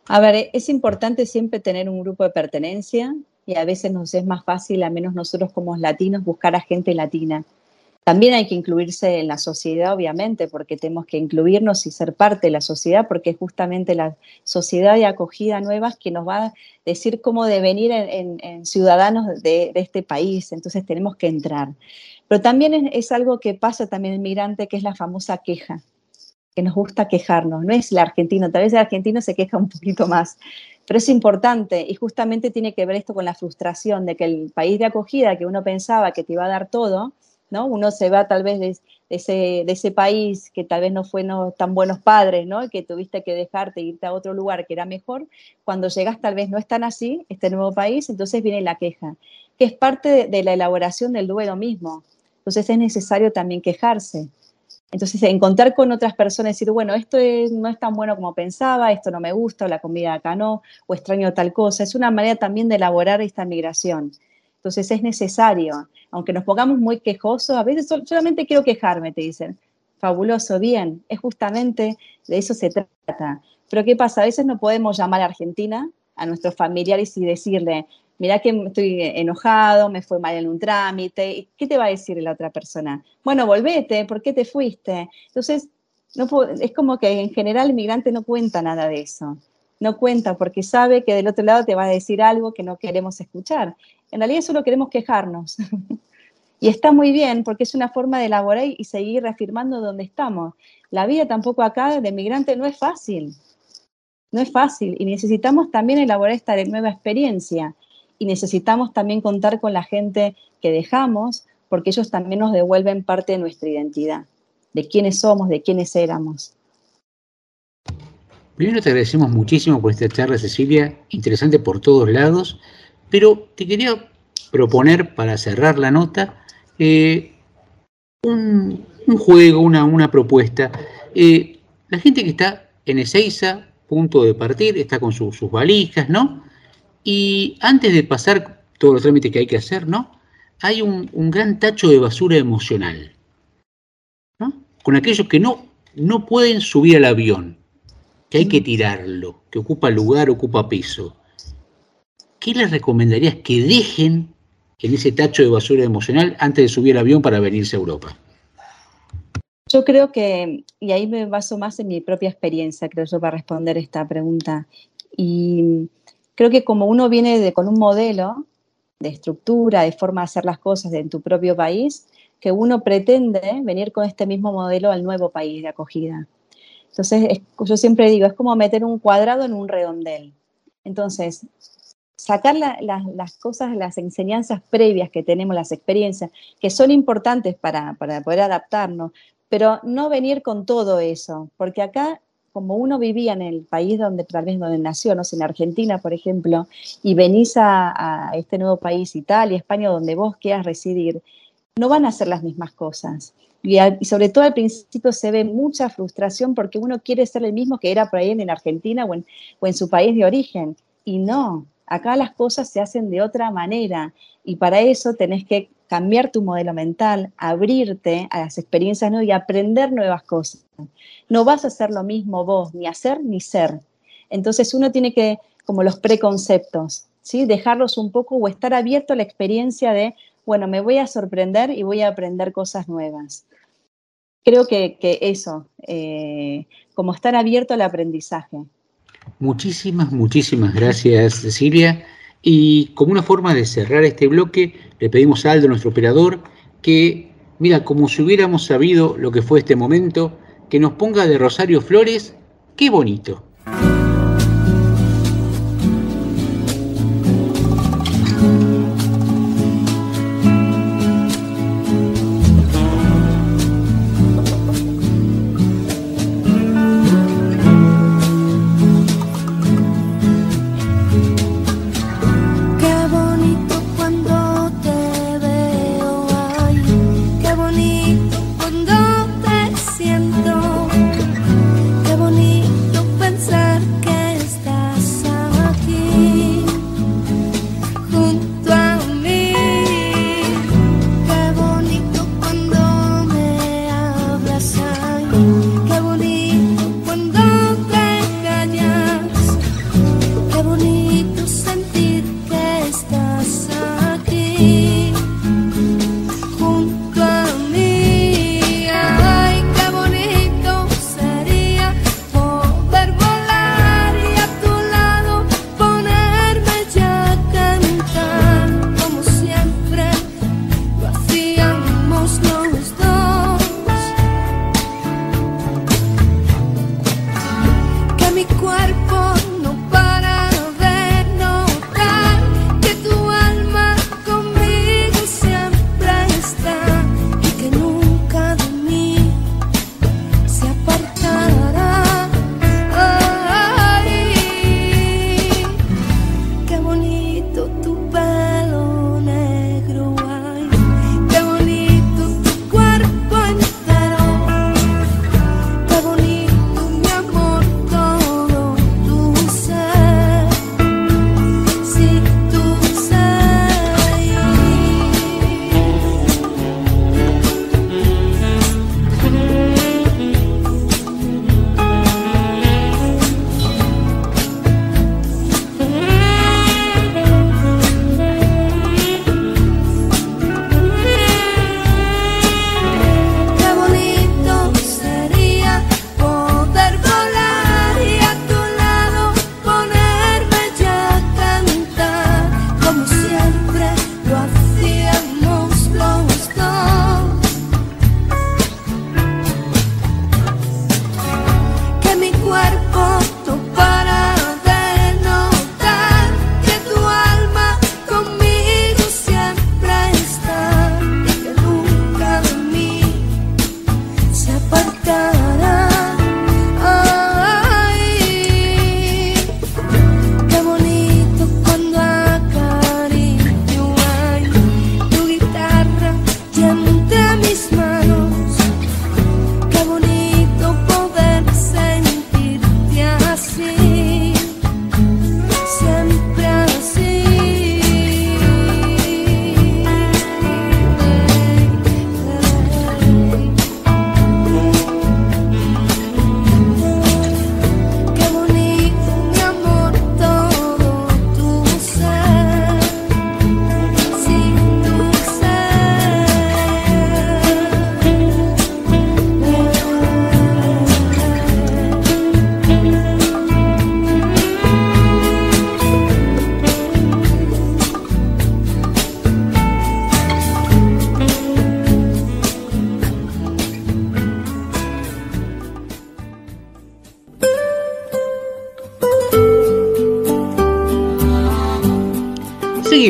A ver, es importante siempre tener un grupo de pertenencia y a veces nos es más fácil, al menos nosotros como latinos, buscar a gente latina. También hay que incluirse en la sociedad, obviamente, porque tenemos que incluirnos y ser parte de la sociedad, porque es justamente la sociedad de acogida nuevas que nos va a decir cómo devenir en, en, ciudadanos de, este país. Entonces tenemos que entrar. Pero también es, es algo que pasa también en migrante, que es la famosa queja, que nos gusta quejarnos. No es el argentino, tal vez el argentino se queja un poquito más, pero es importante y justamente tiene que ver esto con la frustración de que el país de acogida que uno pensaba que te iba a dar todo, ¿no? Uno se va tal vez de, ese, país que tal vez no fue no, tan buenos padres, ¿no? Que tuviste que dejarte e irte a otro lugar que era mejor. Cuando llegas tal vez no es tan así, este nuevo país, entonces viene la queja, que es parte de, la elaboración del duelo mismo. Entonces es necesario también quejarse. Entonces, encontrar con otras personas y decir, bueno, esto es, no es tan bueno como pensaba, esto no me gusta, o la comida acá no, o extraño tal cosa, es una manera también de elaborar esta migración. Entonces es necesario, aunque nos pongamos muy quejosos, a veces solamente quiero quejarme, te dicen. Fabuloso, bien, es justamente de eso se trata. Pero ¿qué pasa? A veces no podemos llamar a Argentina, a nuestros familiares y decirle, mira que estoy enojado, me fue mal en un trámite. ¿Qué te va a decir la otra persona? Bueno, volvete, ¿por qué te fuiste? Entonces, no es como que en general el migrante no cuenta nada de eso. No cuenta porque sabe que del otro lado te va a decir algo que no queremos escuchar. En realidad solo queremos quejarnos. *laughs* y está muy bien porque es una forma de elaborar y seguir reafirmando dónde estamos. La vida tampoco acá de migrante no es fácil. No es fácil y necesitamos también elaborar esta nueva experiencia y necesitamos también contar con la gente que dejamos porque ellos también nos devuelven parte de nuestra identidad, de quiénes somos, de quiénes éramos. Primero te agradecemos muchísimo por esta charla, Cecilia, interesante por todos lados, pero te quería proponer para cerrar la nota eh, un, juego, una, una propuesta. Eh, la gente que está en Ezeiza, punto de partir, está con sus valijas, ¿no? Y antes de pasar todos los trámites que hay que hacer, ¿no? Hay un, gran tacho de basura emocional, ¿no? Con aquellos que no, no pueden subir al avión, que hay que tirarlo, que ocupa lugar, ocupa piso. ¿Qué les recomendarías que dejen en ese tacho de basura emocional antes de subir al avión para venirse a Europa? Yo creo que, y ahí me baso más en mi propia experiencia, creo yo, para responder esta pregunta. Y creo que como uno viene con un modelo de estructura, de forma de hacer las cosas en tu propio país, que uno pretende venir con este mismo modelo al nuevo país de acogida. Entonces, yo siempre digo, es como meter un cuadrado en un redondel. Entonces, sacar las cosas, las enseñanzas previas que tenemos, las experiencias, que son importantes para, para poder adaptarnos, pero no venir con todo eso, porque acá como uno vivía en el país donde tal vez donde nació, no sé, en Argentina, por ejemplo, y venís a, este nuevo país, Italia, España, donde vos quieras residir, no van a ser las mismas cosas. Y, sobre todo al principio se ve mucha frustración porque uno quiere ser el mismo que era por ahí en Argentina o en, o en su país de origen. Y no, acá las cosas se hacen de otra manera. Y para eso tenés que cambiar tu modelo mental, abrirte a las experiencias nuevas y aprender nuevas cosas. No vas a hacer lo mismo vos, ni hacer ni ser. Entonces uno tiene que, como los preconceptos, ¿sí? dejarlos un poco o estar abierto a la experiencia de, bueno, me voy a sorprender y voy a aprender cosas nuevas. Creo que, eso, eh, como estar abierto al aprendizaje. Muchísimas, muchísimas gracias, Cecilia. Y como una forma de cerrar este bloque, le pedimos a Aldo, nuestro operador, que, mira, como si hubiéramos sabido lo que fue este momento, que nos ponga de Rosario Flores, qué bonito.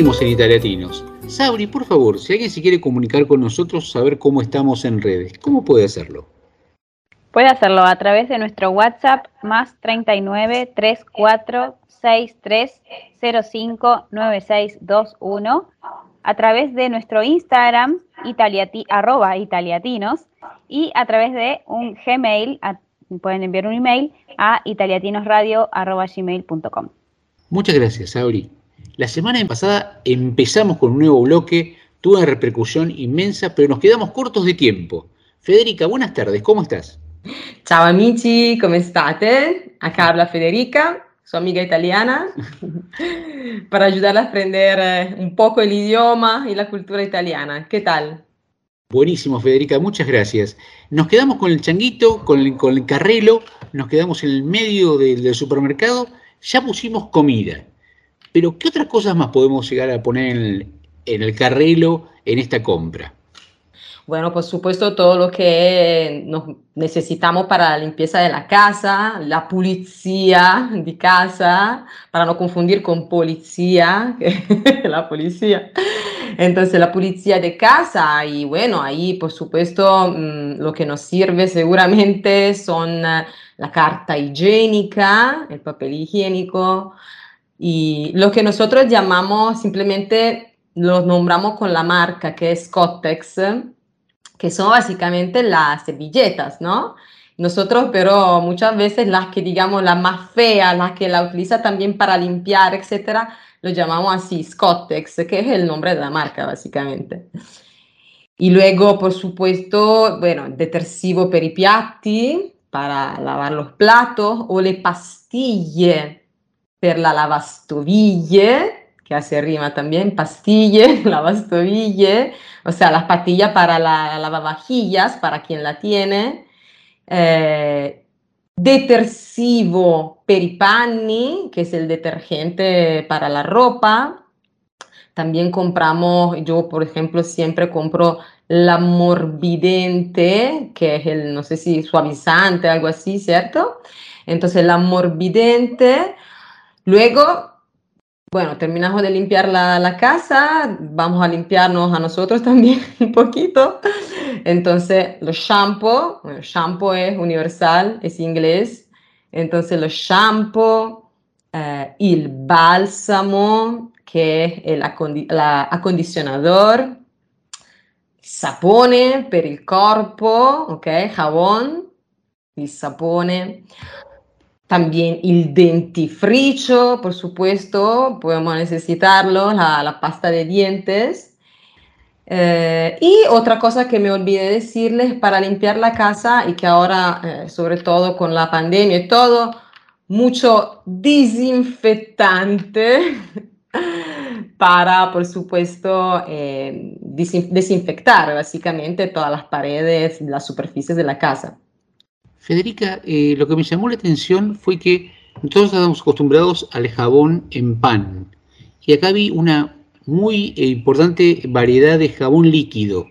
Seguimos en Italiatinos. Sabri, por favor, si alguien se quiere comunicar con nosotros, saber cómo estamos en redes, ¿cómo puede hacerlo? Puede hacerlo a través de nuestro WhatsApp más 39 34 63 05 9621, a través de nuestro Instagram italiati, arroba italiatinos y a través de un Gmail, a- pueden enviar un email a italiatinosradio.gmail.com. Muchas gracias, Sabri. La semana pasada empezamos con un nuevo bloque, tuvo una repercusión inmensa, pero nos quedamos cortos de tiempo. Federica, buenas tardes, ¿cómo estás? Ciao amici, come state? Acá habla Federica, su amiga italiana, *laughs* para ayudarla a aprender eh, un poco el idioma y la cultura italiana. ¿Qué tal? Buenísimo, Federica, muchas gracias. Nos quedamos con el changuito, con el, con el carrelo, nos quedamos en el medio del, del supermercado, ya pusimos comida. Pero, ¿qué otras cosas más podemos llegar a poner en el, en en esta compra? Bueno, por supuesto, todo lo que nos necesitamos para la limpieza de la casa, la policía de casa, para no confundir con policía, *laughs* la policía. Entonces, la policía de casa y bueno, ahí por supuesto mm, lo que nos sirve seguramente son eh, la carta higiénica, el papel higiénico y lo que nosotros llamamos simplemente, lo nombramos con la marca que es Cotex, que son básicamente las servilletas, ¿no? Nosotros, pero muchas veces las que digamos las más feas, las que la utiliza también para limpiar, etcétera, lo llamamos así, Scottex, que es el nombre de la marca, básicamente. Y luego, por supuesto, bueno, detersivo per i piatti para lavar los platos o le pastiglie per la lavastoviglie, que hace rima también, pastille, *laughs* lavastoviglie, o sea, las pastillas para la, la lavavajillas, para quien la tiene. Eh, detersivo per i panni, que es el detergente para la ropa. También compramos, yo por ejemplo siempre compro la morbidente, que es el, no sé si suavizante, algo así, ¿cierto? Entonces la morbidente. Luego, bueno, terminamos de limpiar la, la casa, vamos a limpiarnos a nosotros *laughs* también un poquito. Entonces, los shampoo, bueno, shampoo es universal, es inglés. Entonces, los shampoo, eh, el bálsamo, que es el acondi- la- acondicionador, sapone per il corpo, ok, jabón, il sapone. También el dentifricio, por supuesto, podemos necesitarlo, la, la pasta de dientes. Eh, y otra cosa que me olvidé decirles para limpiar la casa y que ahora, eh, sobre todo con la pandemia y todo, mucho desinfectante *laughs* para, por supuesto, eh, desin- desinfectar básicamente todas las paredes, las superficies de la casa. Federica, eh, lo que me llamó la atención fue que nosotros estamos acostumbrados al jabón en pan. Y acá vi una muy eh, importante variedad de jabón líquido.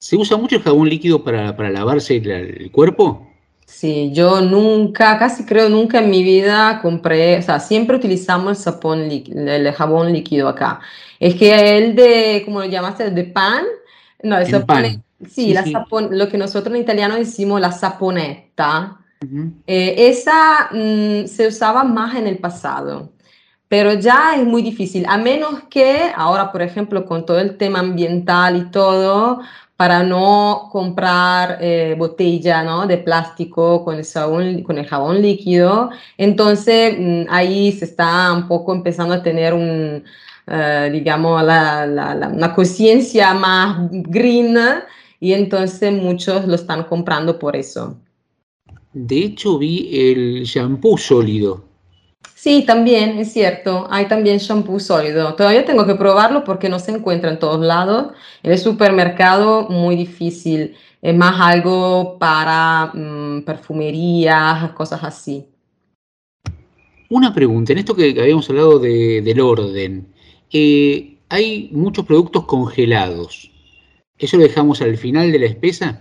¿Se usa mucho el jabón líquido para, para lavarse la- el cuerpo? Sí, yo nunca, casi creo nunca en mi vida compré, o sea, siempre utilizamos el, sapón el jabón líquido acá. Es que el de, ¿cómo lo llamaste? El de pan. No, el En sapone- pan. Sí, Sí, la sí. sapon- lo que nosotros en italiano decimos la saponetta. Eh, esa mm, se usaba más en el pasado, pero ya es muy difícil, a menos que ahora, por ejemplo, con todo el tema ambiental y todo, para no comprar eh, botella, ¿no? de plástico con el, jabón, con el jabón líquido, entonces mm, ahí se está un poco empezando a tener un, eh, digamos, la- la- la- una conciencia más green y entonces muchos lo están comprando por eso. De hecho, vi el shampoo sólido. Sí, también, es cierto. Hay también shampoo sólido. Todavía tengo que probarlo porque no se encuentra en todos lados. En el supermercado, muy difícil. Es más algo para mm, perfumerías, cosas así. Una pregunta, en esto que habíamos hablado de- del orden, eh, hay muchos productos congelados. ¿Eso lo dejamos al final de la espesa?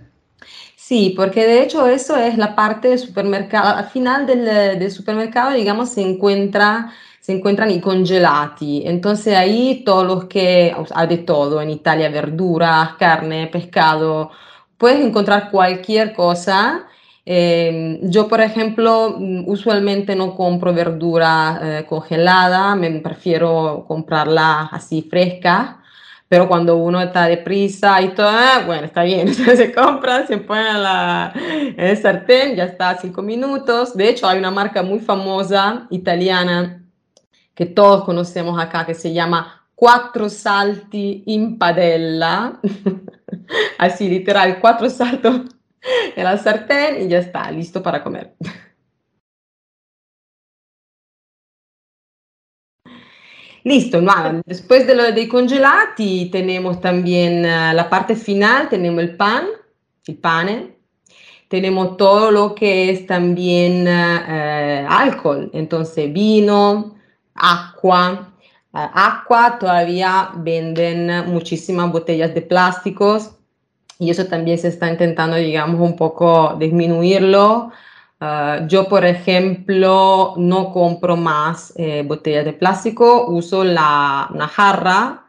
Sí, porque de hecho eso es la parte del supermercado. Al final del, del supermercado, digamos, se encuentra se encuentran y congelati. Entonces ahí todos los que, hay de todo, en Italia verduras, carne, pescado, puedes encontrar cualquier cosa. Eh, yo, por ejemplo, usualmente no compro verdura eh, congelada, me prefiero comprarla así fresca, pero cuando uno está deprisa y todo, ah, bueno, está bien, *laughs* se compra, se pone en, la, en el sartén, ya está cinco minutos. De hecho, hay una marca muy famosa italiana que todos conocemos acá, que se llama Cuatro Salti in Padella, *laughs* así literal, cuatro saltos en la sartén y ya está, listo para comer. *laughs* Listo, nada, después de lo de congelati tenemos también uh, la parte final, tenemos el pan, el pane, tenemos todo lo que es también uh, alcohol, entonces vino, agua. Uh, agua todavía venden muchísimas botellas de plásticos y eso también se está intentando, digamos, un poco disminuirlo. Uh, yo, por ejemplo, no compro más eh, botellas de plástico, uso la, una jarra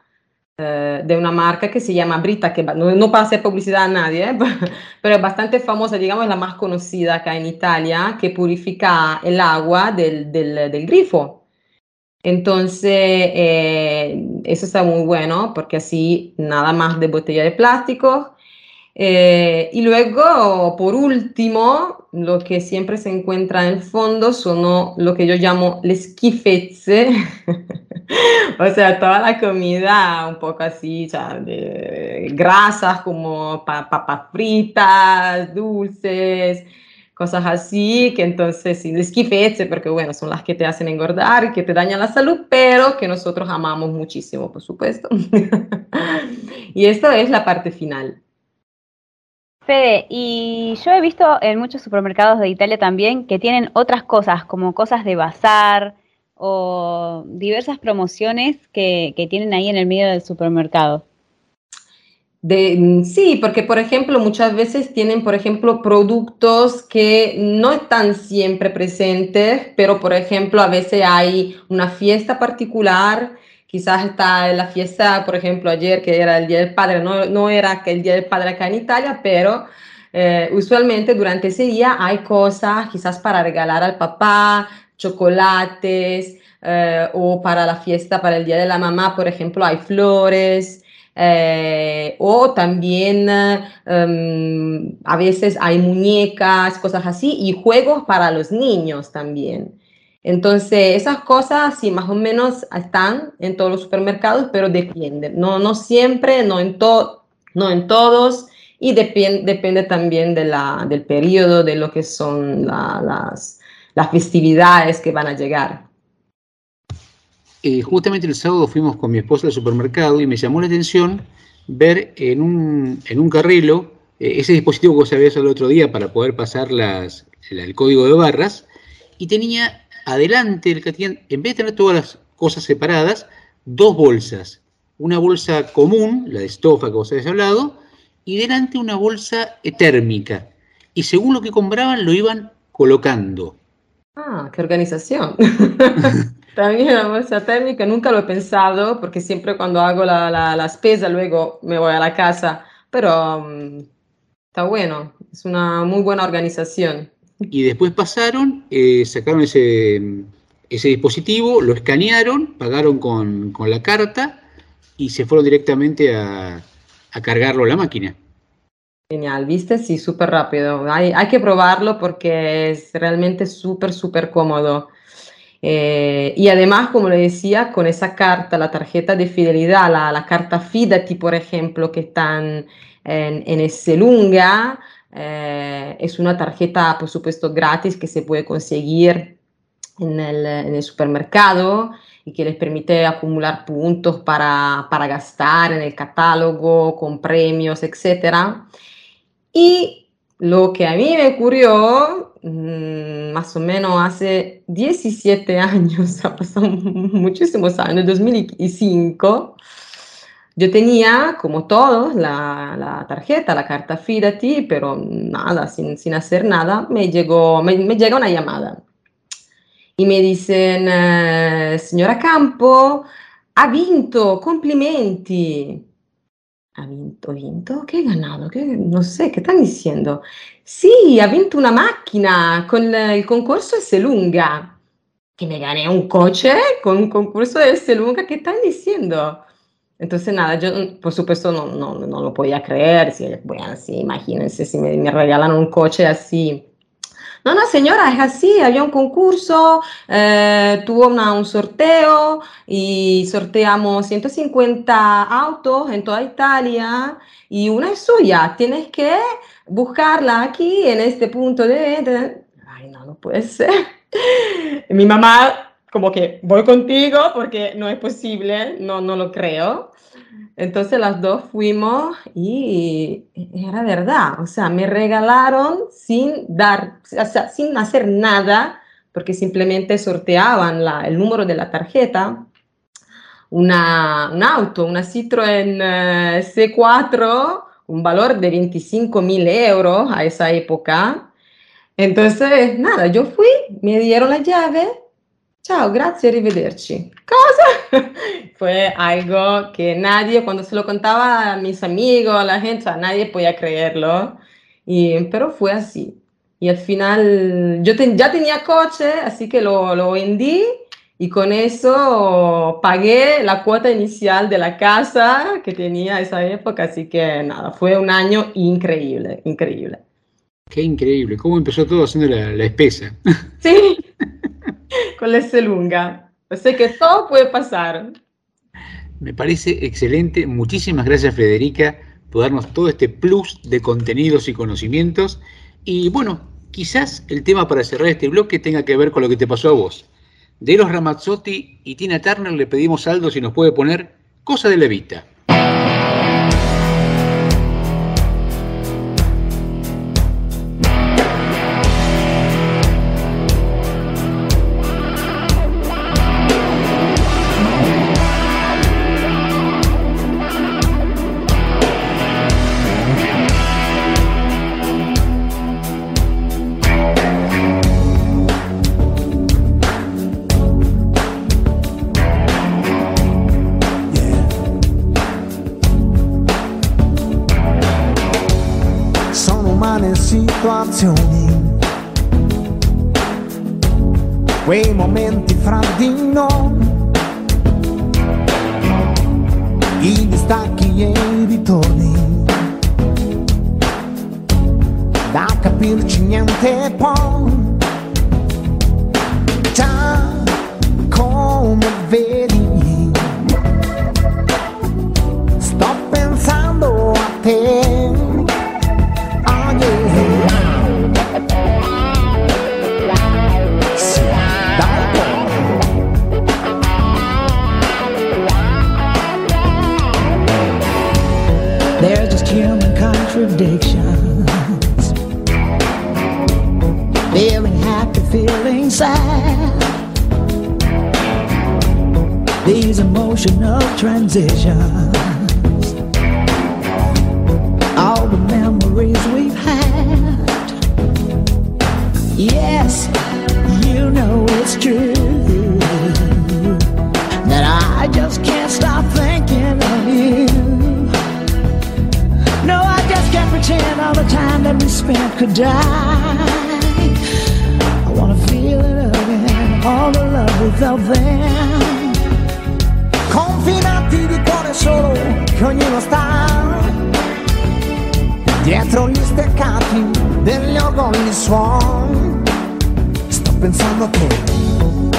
eh, de una marca que se llama Brita, que no, no para hacer publicidad a nadie, *laughs* pero es bastante famosa, digamos, la más conocida acá en Italia, que purifica el agua del, del, del grifo. Entonces, eh, eso está muy bueno porque así nada más de botella de plástico. Eh, y luego, por último, lo que siempre se encuentra en el fondo son lo que yo llamo le schifezze, *laughs* o sea, toda la comida un poco así, ya, de grasas como papas fritas, dulces, cosas así, que entonces sí, schifezze, porque bueno, son las que te hacen engordar, que te dañan la salud, pero que nosotros amamos muchísimo, por supuesto. *laughs* y esto es la parte final. Fede, y yo he visto en muchos supermercados de Italia también que tienen otras cosas, como cosas de bazar o diversas promociones que, que tienen ahí en el medio del supermercado. De, sí, porque por ejemplo muchas veces tienen, por ejemplo, productos que no están siempre presentes, pero por ejemplo a veces hay una fiesta particular Quizás está la fiesta, por ejemplo, ayer que era el Día del Padre, no, no era el Día del Padre acá en Italia, pero eh, usualmente durante ese día hay cosas quizás para regalar al papá, chocolates, eh, o para la fiesta, para el Día de la Mamá, por ejemplo, hay flores. Eh, o también em, a veces hay muñecas, cosas así, y juegos para los niños también. Entonces, esas cosas sí, más o menos están en todos los supermercados, pero depende. No, no siempre, no en, to no en todos, y depende, depende también de la, del periodo, de lo que son la, las, las festividades que van a llegar. Eh, justamente el sábado fuimos con mi esposa al supermercado y me llamó la atención ver en un, en un carrilo eh, ese dispositivo que vos habías el otro día para poder pasar las, el, el código de barras y tenía adelante el Catillán, en vez de tener todas las cosas separadas, dos bolsas. Una bolsa común, la de estofa que vos habéis hablado, y delante una bolsa térmica. Y según lo que compraban, lo iban colocando. Ah, qué organización. *laughs* También la bolsa térmica, nunca lo he pensado, porque siempre cuando hago la, la, la luego me voy a la casa, pero um, está bueno, es una muy buena organización. Y después pasaron, eh, sacaron ese, ese, dispositivo, lo escanearon, pagaron con, con, la carta y se fueron directamente a, a cargarlo a la máquina. Genial, viste, sí, súper rápido. Hay, hay, que probarlo porque es realmente súper, súper cómodo. Eh, y además, como le decía, con esa carta, la tarjeta de fidelidad, la, la carta Fidati, por ejemplo, que están en, en ese lunga, eh, es una tarjeta, por supuesto, gratis que se puede conseguir en el, en el supermercado y que les permite acumular puntos para, para, gastar en el catálogo, con premios, etc. Y lo que a mí me ocurrió, mmm, más o menos hace 17 *laughs* años, *laughs* ha pasado muchísimos años, 2005, yo tenía, como todos, la, la, tarjeta, la carta Fidati, pero nada, sin, sin hacer nada, me, llegó, me, me llega una llamada. e mi dicono, eh, signora Campo, ha vinto, complimenti. Ha vinto, vinto? Che ganado? Che, non so, che stanno dicendo? Sì, ha vinto una macchina con il concorso S lunga. Que me gané un coche con un concurso de S lunga, ¿qué están diciendo? Entonces, nada, yo por supuesto no, no, no lo podía creer. Si, bueno, sí, imagínense si me, me regalan un coche así. No, no, señora, es así, había un concurso, eh, tuvo una- un sorteo y sorteamos 150 autos en toda Italia y una es suya, tienes que buscarla aquí en este punto de... de- Ay, no, no puede ser. *laughs* Mi mamá como que voy contigo porque no es posible, no, no lo creo. Entonces las dos fuimos y era verdad, o sea, me regalaron sin dar, o sea, sin hacer nada, porque simplemente sorteaban la- el número de la tarjeta, una, un auto, una Citroën eh, C4, un valor de 25 mil euros a esa época. Entonces, nada, yo fui, me dieron la llave, ciao, grazie, arrivederci. Cosa? *laughs* Fue algo que nadie, cuando se lo contaba a mis amigos, a la gente, sea, nadie podía creerlo, y, pero fue así. Y al final, yo ten- ya tenía coche, así que lo, lo vendí y con eso pagué la cuota inicial de la casa que tenía esa época, así que nada, fue un año increíble, increíble. Qué increíble, cómo empezó todo haciendo la, la espesa. *laughs* Sí, con la S lunga. O sea que todo puede pasar. Me parece excelente. Muchísimas gracias, Federica, por darnos todo este plus de contenidos y conocimientos. Y bueno, quizás el tema para cerrar este bloque tenga que ver con lo que te pasó a vos. De Eros Ramazzotti y Tina Turner le pedimos a Aldo si nos puede poner Cosa de Levita. Situazioni, quei momenti fra di noi, i distacchi e i ritorni, da capirci niente poi. Già come vedi, sto pensando a te. Contradictions. Feeling happy, feeling sad. These emotional transitions. Die. I wanna feel it again, all the love felt then. Confinati di cuore solo, che ognuno sta dietro gli steccati degli orgogli suoni. Sto pensando a te.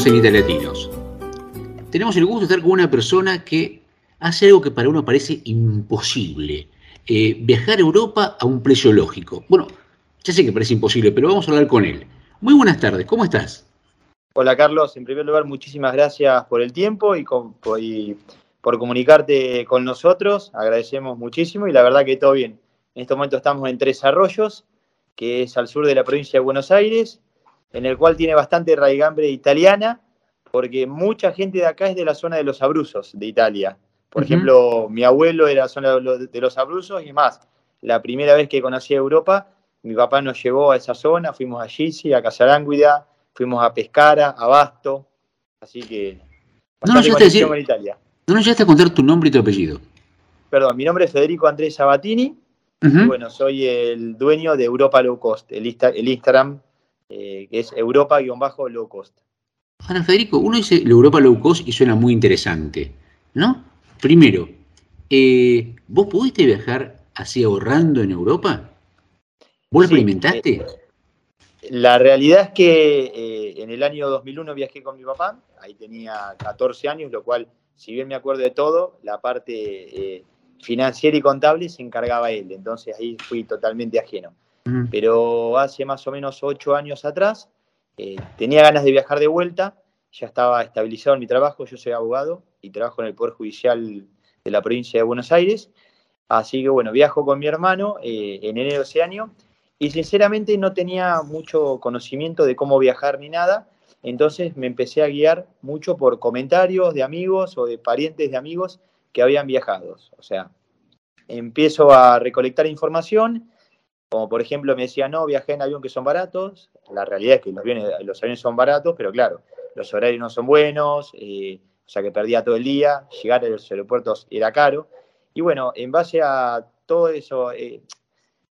Seguimos en. Tenemos el gusto de estar con una persona que hace algo que para uno parece imposible. Eh, viajar a Europa a un precio lógico. Bueno, ya sé que parece imposible, pero vamos a hablar con él. Muy buenas tardes, ¿cómo estás? Hola Carlos, en primer lugar muchísimas gracias por el tiempo y, y por comunicarte con nosotros, agradecemos muchísimo y la verdad que todo bien. En este momento estamos en Tres Arroyos, que es al sur de la provincia de Buenos Aires, en el cual tiene bastante raigambre italiana, porque mucha gente de acá es de la zona de los Abruzos de Italia. Por ejemplo, mi abuelo era de la zona de los- Abruzos y más, la primera vez que conocí a Europa, mi papá nos llevó a esa zona, fuimos a Gisi, a Casalánguida, fuimos a Pescara, a Basto, así que No nos llegaste a Italia. No nos llegaste a contar tu nombre y tu apellido. Perdón, mi nombre es Federico Andrés Sabatini y bueno, soy el dueño de Europa Low Cost, el, Insta- el Instagram eh, que es Europa-Low Cost. Ahora, Federico, uno dice Europa low cost y suena muy interesante, ¿no? Primero, eh, ¿vos pudiste viajar así ahorrando en Europa? ¿Vos lo experimentaste? La realidad es que eh, en el año 2001 viajé con mi papá, ahí tenía 14 años, lo cual, si bien me acuerdo de todo, la parte eh, financiera y contable se encargaba él, entonces ahí fui totalmente ajeno. Pero hace más o menos 8 años atrás eh, tenía ganas de viajar de vuelta, ya estaba estabilizado en mi trabajo, yo soy abogado y trabajo en el Poder Judicial de la provincia de Buenos Aires, así que bueno, viajo con mi hermano eh, en enero de ese año y sinceramente no tenía mucho conocimiento de cómo viajar ni nada, entonces me empecé a guiar mucho por comentarios de amigos o de parientes de amigos que habían viajado. O sea, empiezo a recolectar información, como por ejemplo me decía, no, viajé en avión que son baratos, la realidad es que los aviones, los aviones son baratos, pero claro, los horarios no son buenos, eh, o sea que perdía todo el día, llegar a los aeropuertos era caro, y bueno, en base a todo eso, eh,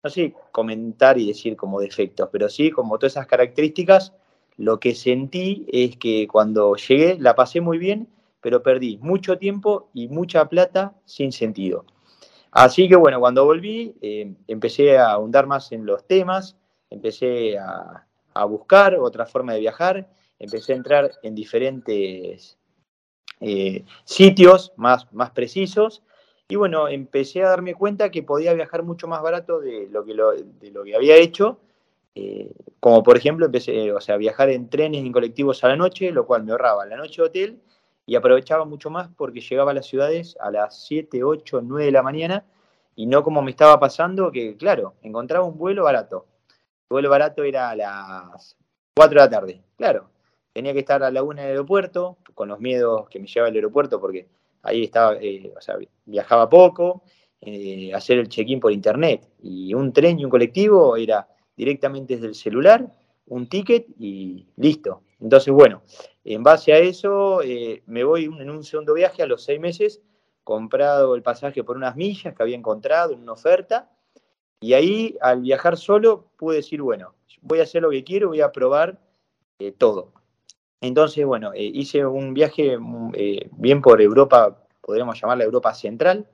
no sé, comentar y decir como defectos, pero sí, como todas esas características, lo que sentí es que cuando llegué la pasé muy bien, pero perdí mucho tiempo y mucha plata sin sentido. Así que bueno, cuando volví, eh, empecé a ahondar más en los temas, empecé a, buscar otra forma de viajar, empecé a entrar en diferentes eh, sitios más, más precisos y bueno, empecé a darme cuenta que podía viajar mucho más barato de lo que, lo, de lo que había hecho. eh, como por ejemplo, empecé o sea, viajar en trenes y en colectivos a la noche, lo cual me ahorraba la noche hotel y aprovechaba mucho más porque llegaba a las ciudades a las 7, 8, 9 de la mañana y no como me estaba pasando, que claro, encontraba un vuelo barato. El vuelo barato era a las 4 de la tarde. Claro, tenía que estar a la 1 en el aeropuerto, con los miedos que me llevaba el aeropuerto porque ahí estaba, eh, o sea, viajaba poco, eh, hacer el check-in por internet. Y un tren y un colectivo era directamente desde el celular, un ticket y listo. Entonces, bueno, en base a eso, eh, me voy en un segundo viaje a los seis meses comprado el pasaje por unas millas que había encontrado en una oferta, y ahí al viajar solo pude decir, bueno, voy a hacer lo que quiero, voy a probar eh, todo. Entonces, bueno, eh, hice un viaje mm, eh, bien por Europa, podríamos llamarla Europa Central.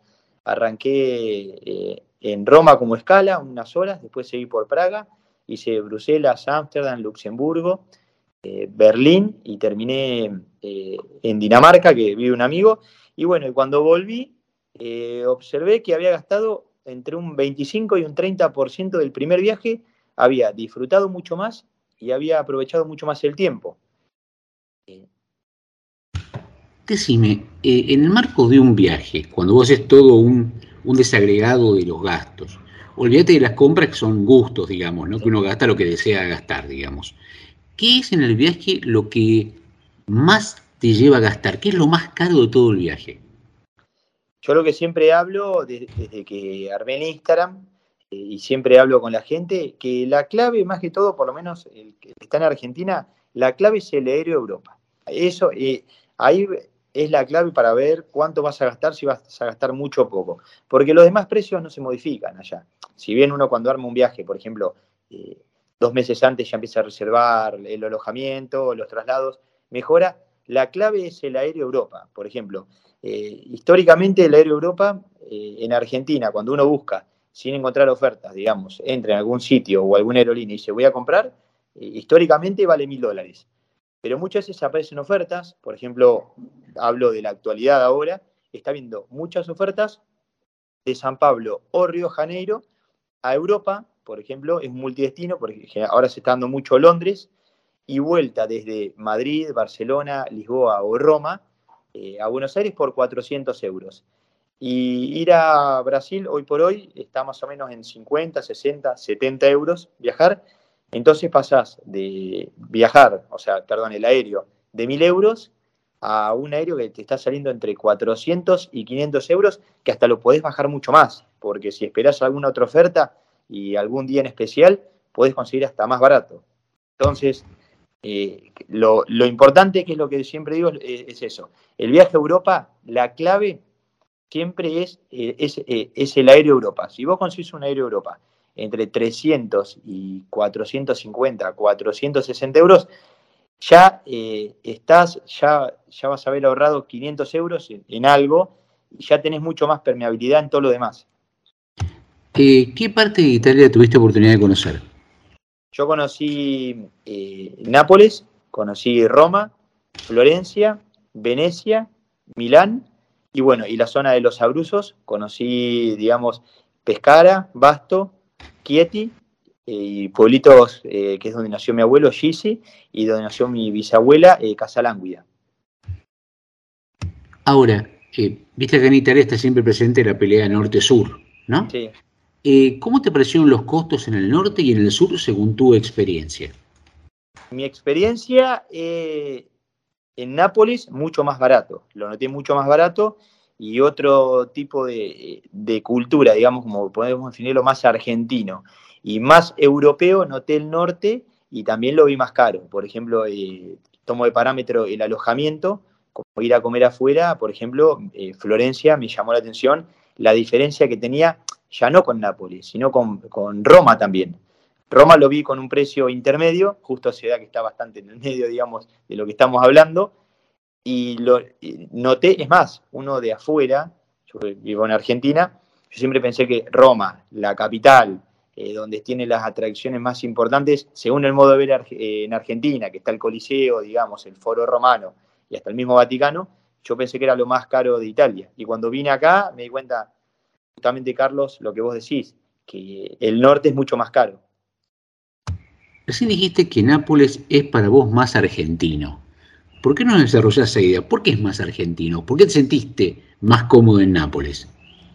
Arranqué en Roma como escala, unas horas, después seguí por Praga, hice Bruselas, Ámsterdam, Luxemburgo, eh, Berlín y terminé eh, en Dinamarca, que vive un amigo. Y bueno, y cuando volví, eh, observé que había gastado entre un 25 y un 30% del primer viaje, había disfrutado mucho más y había aprovechado mucho más el tiempo. Decime, en el marco de un viaje, cuando vos haces todo un, un desagregado de los gastos, olvídate de las compras que son gustos, digamos, ¿no? que uno gasta lo que desea gastar, digamos. ¿Qué es en el viaje lo que más te lleva a gastar? ¿Qué es lo más caro de todo el viaje? Yo lo que siempre hablo de- desde que armé el Instagram eh, y siempre hablo con la gente, que la clave, más que todo, por lo menos el que está en Argentina, la clave es el aéreo Europa. Eso, eh, ahí es la clave para ver cuánto vas a gastar, si vas a gastar mucho o poco. Porque los demás precios no se modifican allá. Si bien uno cuando arma un viaje, por ejemplo, eh, dos meses antes ya empieza a reservar el alojamiento, los traslados, mejora. La clave es el aéreo Europa, por ejemplo. Eh, históricamente el aéreo Europa eh, en Argentina, cuando uno busca sin encontrar ofertas, digamos, entra en algún sitio o alguna aerolínea y dice voy a comprar, eh, históricamente vale mil dólares. Pero muchas veces aparecen ofertas, por ejemplo, hablo de la actualidad ahora, está viendo muchas ofertas de San Pablo o Río Janeiro a Europa, por ejemplo, es un multidestino, porque ahora se está dando mucho Londres, y vuelta desde Madrid, Barcelona, Lisboa o Roma eh, a Buenos Aires por 400 euros. Y ir a Brasil hoy por hoy está más o menos en 50, 60, 70 euros viajar. Entonces pasás de viajar, o sea, perdón, el aéreo de 1000 euros a un aéreo que te está saliendo entre 400 y 500 euros, que hasta lo podés bajar mucho más, porque si esperás alguna otra oferta y algún día en especial, podés conseguir hasta más barato. Entonces, eh, lo, lo importante, que es lo que siempre digo, es, es eso. El viaje a Europa, la clave siempre es, eh, es, eh, es el aéreo Europa. Si vos conseguís un aéreo Europa entre 300 y 450, 460 euros, ya eh, estás, ya, ya vas a haber ahorrado 500 euros en, en algo y ya tenés mucho más permeabilidad en todo lo demás. Eh, ¿Qué parte de Italia tuviste oportunidad de conocer? Yo conocí eh, Nápoles, conocí Roma, Florencia, Venecia, Milán y bueno, y la zona de los Abruzos, conocí, digamos, Pescara, Basto, Chieti eh, y pueblitos eh, que es donde nació mi abuelo, Gisi, y donde nació mi bisabuela, eh, Casalánguida. Ahora, eh, viste que en Italia está siempre presente la pelea norte-sur, ¿no? Sí. Eh, ¿Cómo te parecieron los costos en el norte y en el sur según tu experiencia? Mi experiencia eh, en Nápoles, mucho más barato. Lo noté mucho más barato y otro tipo de, cultura, digamos, como podemos definirlo, más argentino. Y más europeo, noté el norte y también lo vi más caro. Por ejemplo, eh, tomo de parámetro el alojamiento, como ir a comer afuera, por ejemplo, Florencia me llamó la atención la diferencia que tenía, ya no con Nápoles, sino con, con Roma también. Roma lo vi con un precio intermedio, justo ciudad que está bastante en el medio, digamos, de lo que estamos hablando, y lo noté, es más, uno de afuera, yo vivo en Argentina, yo siempre pensé que Roma, la capital, eh, donde tiene las atracciones más importantes, según el modo de ver eh, en Argentina, que está el Coliseo, digamos, el Foro Romano y hasta el mismo Vaticano, yo pensé que era lo más caro de Italia. Y cuando vine acá me di cuenta, justamente Carlos, lo que vos decís, que el norte es mucho más caro. Recién dijiste que Nápoles es para vos más argentino. ¿Por qué no desarrollás esa idea? ¿Por qué es más argentino? ¿Por qué te sentiste más cómodo en Nápoles?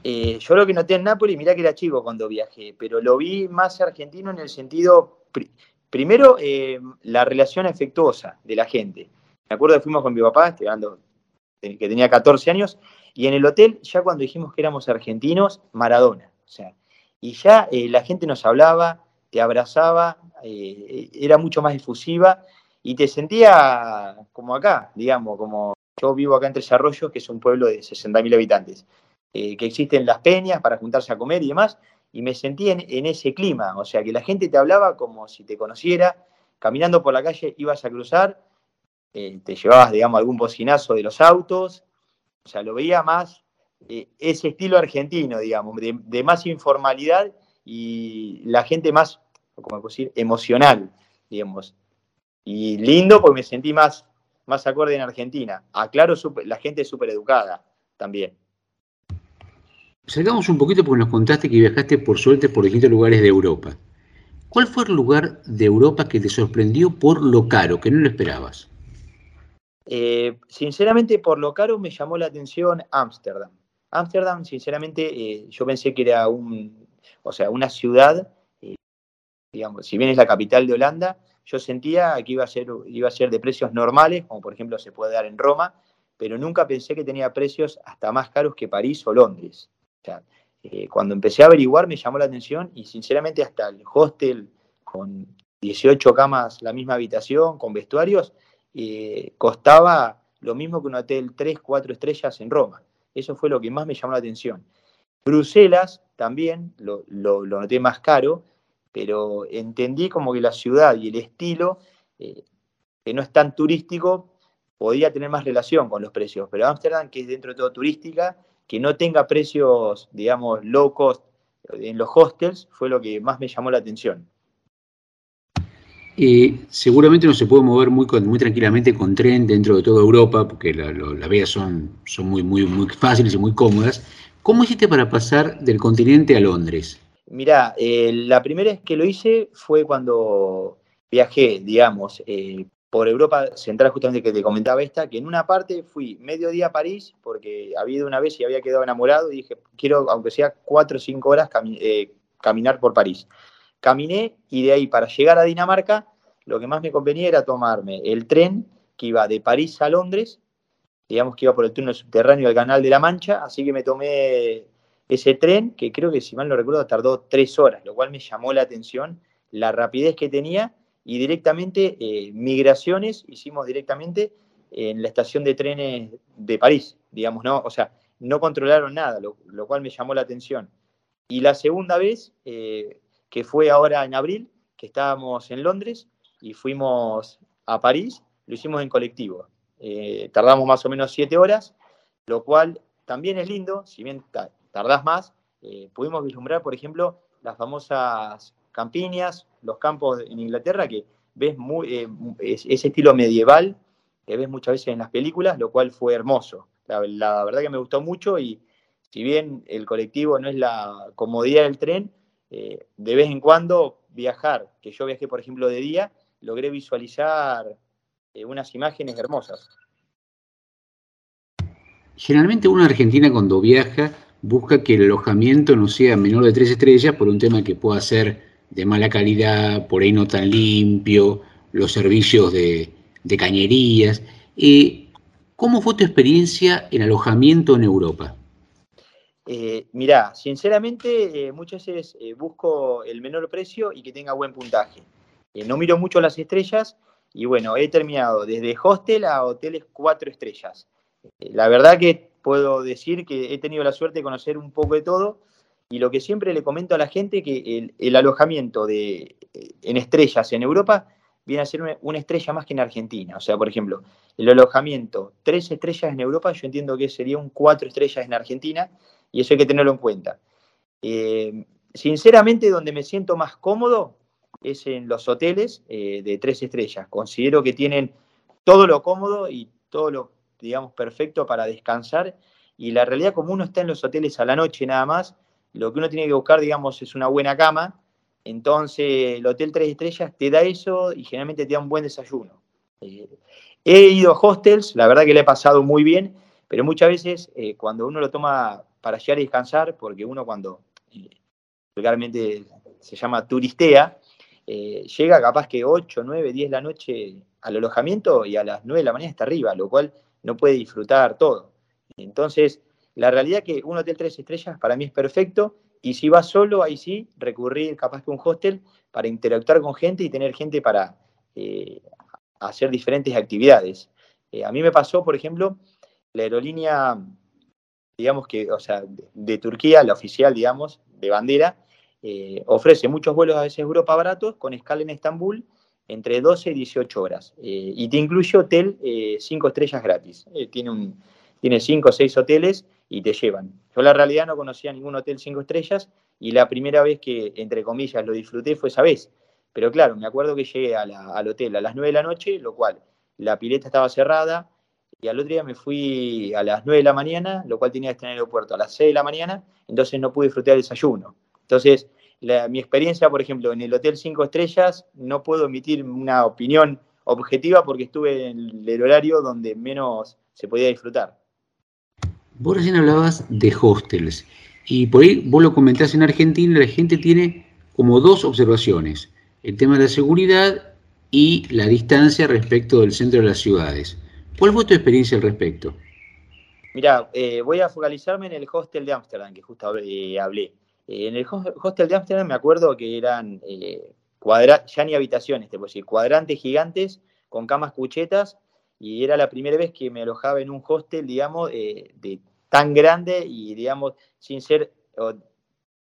Eh, yo lo que noté en Nápoles, mirá que era chico cuando viajé, pero lo vi más argentino en el sentido, pri- primero, eh, la relación afectuosa de la gente. Me acuerdo que fuimos con mi papá, que tenía 14 años, y en el hotel, ya cuando dijimos que éramos argentinos, Maradona. O sea, y ya eh, la gente nos hablaba, te abrazaba, eh, era mucho más efusiva y te sentía como acá, digamos, como yo vivo acá en Tres Arroyos, que es un pueblo de 60.000 habitantes, eh, que existen las peñas para juntarse a comer y demás, y me sentí en, en, ese clima, o sea, que la gente te hablaba como si te conociera, caminando por la calle ibas a cruzar, te llevabas, digamos, algún bocinazo de los autos, o sea, lo veía más eh, ese estilo argentino, digamos, de, más informalidad y la gente más, como decir, emocional, digamos. Y lindo porque me sentí más, más acorde en Argentina. Aclaro, super, la gente es súper educada también. Salgamos un poquito porque nos contaste que viajaste por suerte por distintos lugares de Europa. ¿Cuál fue el lugar de Europa que te sorprendió por lo caro, que no lo esperabas? Eh, sinceramente, por lo caro me llamó la atención Ámsterdam. Ámsterdam, sinceramente, eh, yo pensé que era un, o sea, una ciudad, eh, digamos, si bien es la capital de Holanda, yo sentía que iba a, ser, iba a ser de precios normales, como por ejemplo se puede dar en Roma, pero nunca pensé que tenía precios hasta más caros que París o Londres. O sea, cuando empecé a averiguar me llamó la atención y sinceramente hasta el hostel con 18 camas, la misma habitación, con vestuarios, eh, costaba lo mismo que un hotel 3, 4 estrellas en Roma. Eso fue lo que más me llamó la atención. Bruselas también lo, lo, noté más caro, pero entendí como que la ciudad y el estilo, eh, que no es tan turístico, podía tener más relación con los precios. Pero Ámsterdam, que es dentro de todo turística, que no tenga precios, digamos, low cost en los hostels, fue lo que más me llamó la atención. Eh, seguramente no se puede mover muy, muy tranquilamente con tren dentro de toda Europa, porque las la vías son, muy, muy, fáciles y muy cómodas. ¿Cómo hiciste para pasar del continente a Londres? Mirá, eh, la primera vez que lo hice fue cuando viajé, digamos, eh, por Europa Central, justamente que te comentaba esta, que en una parte fui medio día a París, porque había ido una vez y había quedado enamorado, y dije, quiero, aunque sea cuatro o cinco horas, eh, caminar por París. Caminé y de ahí para llegar a Dinamarca, lo que más me convenía era tomarme el tren que iba de París a Londres, digamos que iba por el túnel subterráneo del Canal de la Mancha, así que me tomé ese tren, que creo que si mal no recuerdo tardó tres horas, lo cual me llamó la atención, la rapidez que tenía y directamente eh, migraciones hicimos directamente en la estación de trenes de París, digamos, ¿no? O sea, no controlaron nada, lo, cual me llamó la atención. Y la segunda vez, eh, que fue ahora en abril, que estábamos en Londres y fuimos a París, lo hicimos en colectivo. Eh, tardamos más o menos siete horas, lo cual también es lindo, si bien tardás más, eh, pudimos vislumbrar, por ejemplo, las famosas campiñas, los campos en Inglaterra, que ves muy, eh, ese estilo medieval que ves muchas veces en las películas, lo cual fue hermoso. La, la, verdad que me gustó mucho y si bien el colectivo no es la comodidad del tren, eh, de vez en cuando viajar, que yo viajé, por ejemplo, de día, logré visualizar eh, unas imágenes hermosas. Generalmente una Argentina cuando viaja busca que el alojamiento no sea menor de tres estrellas por un tema que pueda ser de mala calidad, por ahí no tan limpio, los servicios de, de cañerías. Eh, ¿Cómo fue tu experiencia en alojamiento en Europa? Eh, mirá, sinceramente eh, muchas veces eh, busco el menor precio y que tenga buen puntaje. Eh, no miro mucho las estrellas y bueno, he terminado desde hostel a hoteles cuatro estrellas. la verdad que puedo decir que he tenido la suerte de conocer un poco de todo y lo que siempre le comento a la gente que el, alojamiento de, en estrellas en Europa viene a ser una, estrella más que en Argentina. O sea, por ejemplo, el alojamiento tres estrellas en Europa, yo entiendo que sería un cuatro estrellas en Argentina y eso hay que tenerlo en cuenta. Eh, sinceramente, donde me siento más cómodo es en los hoteles eh, de tres estrellas. Considero que tienen todo lo cómodo y todo lo digamos, perfecto para descansar. Y la realidad, como uno está en los hoteles a la noche nada más, lo que uno tiene que buscar, digamos, es una buena cama. Entonces, el Hotel Tres Estrellas te da eso y generalmente te da un buen desayuno. Eh, he ido a hostels, la verdad que le he pasado muy bien, pero muchas veces cuando uno lo toma para llegar y descansar, porque uno cuando eh, vulgarmente se llama turistea, eh, llega capaz que 8, 9, 10 de la noche al alojamiento y a las 9 de la mañana está arriba, lo cual no puede disfrutar todo. Entonces, la realidad que un hotel tres estrellas para mí es perfecto y si vas solo, ahí sí, recurrir capaz que un hostel para interactuar con gente y tener gente para eh, hacer diferentes actividades. A mí me pasó, por ejemplo, la aerolínea, digamos que, o sea, de, Turquía, la oficial, digamos, de bandera, eh, ofrece muchos vuelos a veces Europa baratos con escala en Estambul entre 12 y 18 horas. Eh, y te incluye hotel 5 estrellas gratis. tiene, un, tiene 5 o 6 hoteles y te llevan. Yo la realidad no conocía ningún hotel 5 estrellas y la primera vez que, entre comillas, lo disfruté fue esa vez. Pero claro, me acuerdo que llegué a al hotel a las 9 de la noche, lo cual la pileta estaba cerrada y al otro día me fui a las 9 de la mañana, lo cual tenía que estar en el aeropuerto a las 6 de la mañana, entonces no pude disfrutar del desayuno. Entonces, mi experiencia, por ejemplo, en el Hotel 5 Estrellas, no puedo emitir una opinión objetiva porque estuve en el horario donde menos se podía disfrutar. Vos recién hablabas de hostels y por ahí vos lo comentás en Argentina, la gente tiene como dos observaciones, el tema de la seguridad y la distancia respecto del centro de las ciudades. ¿Cuál fue tu experiencia al respecto? Mira, eh, voy a focalizarme en el hostel de Ámsterdam, que justo eh, hablé. Eh, en el hos- hostel de Ámsterdam me acuerdo que eran ya ni habitaciones, te puedo decir, cuadrantes gigantes con camas cuchetas, y era la primera vez que me alojaba en un hostel, digamos, de tan grande y, digamos, sin ser,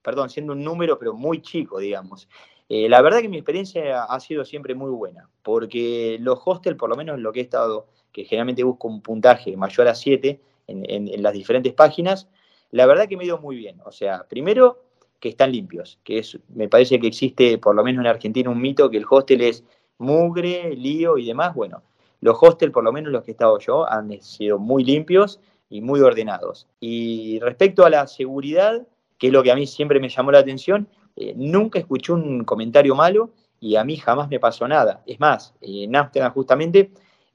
perdón, siendo un número, pero muy chico, digamos. La verdad que mi experiencia ha sido siempre muy buena, porque los hostels, por lo menos lo que he estado, que generalmente busco un puntaje mayor a 7 en, en- las diferentes páginas, la verdad que me ido muy bien. O sea, primero que están limpios, que me parece que existe, por lo menos en Argentina, un mito que el hostel es mugre, lío y demás. Bueno, los hostels, por lo menos los que he estado yo, han sido muy limpios y muy ordenados. Y respecto a la seguridad, que es lo que a mí siempre me llamó la atención, eh, nunca escuché un comentario malo y a mí jamás me pasó nada. Es más, en Ámsterdam justamente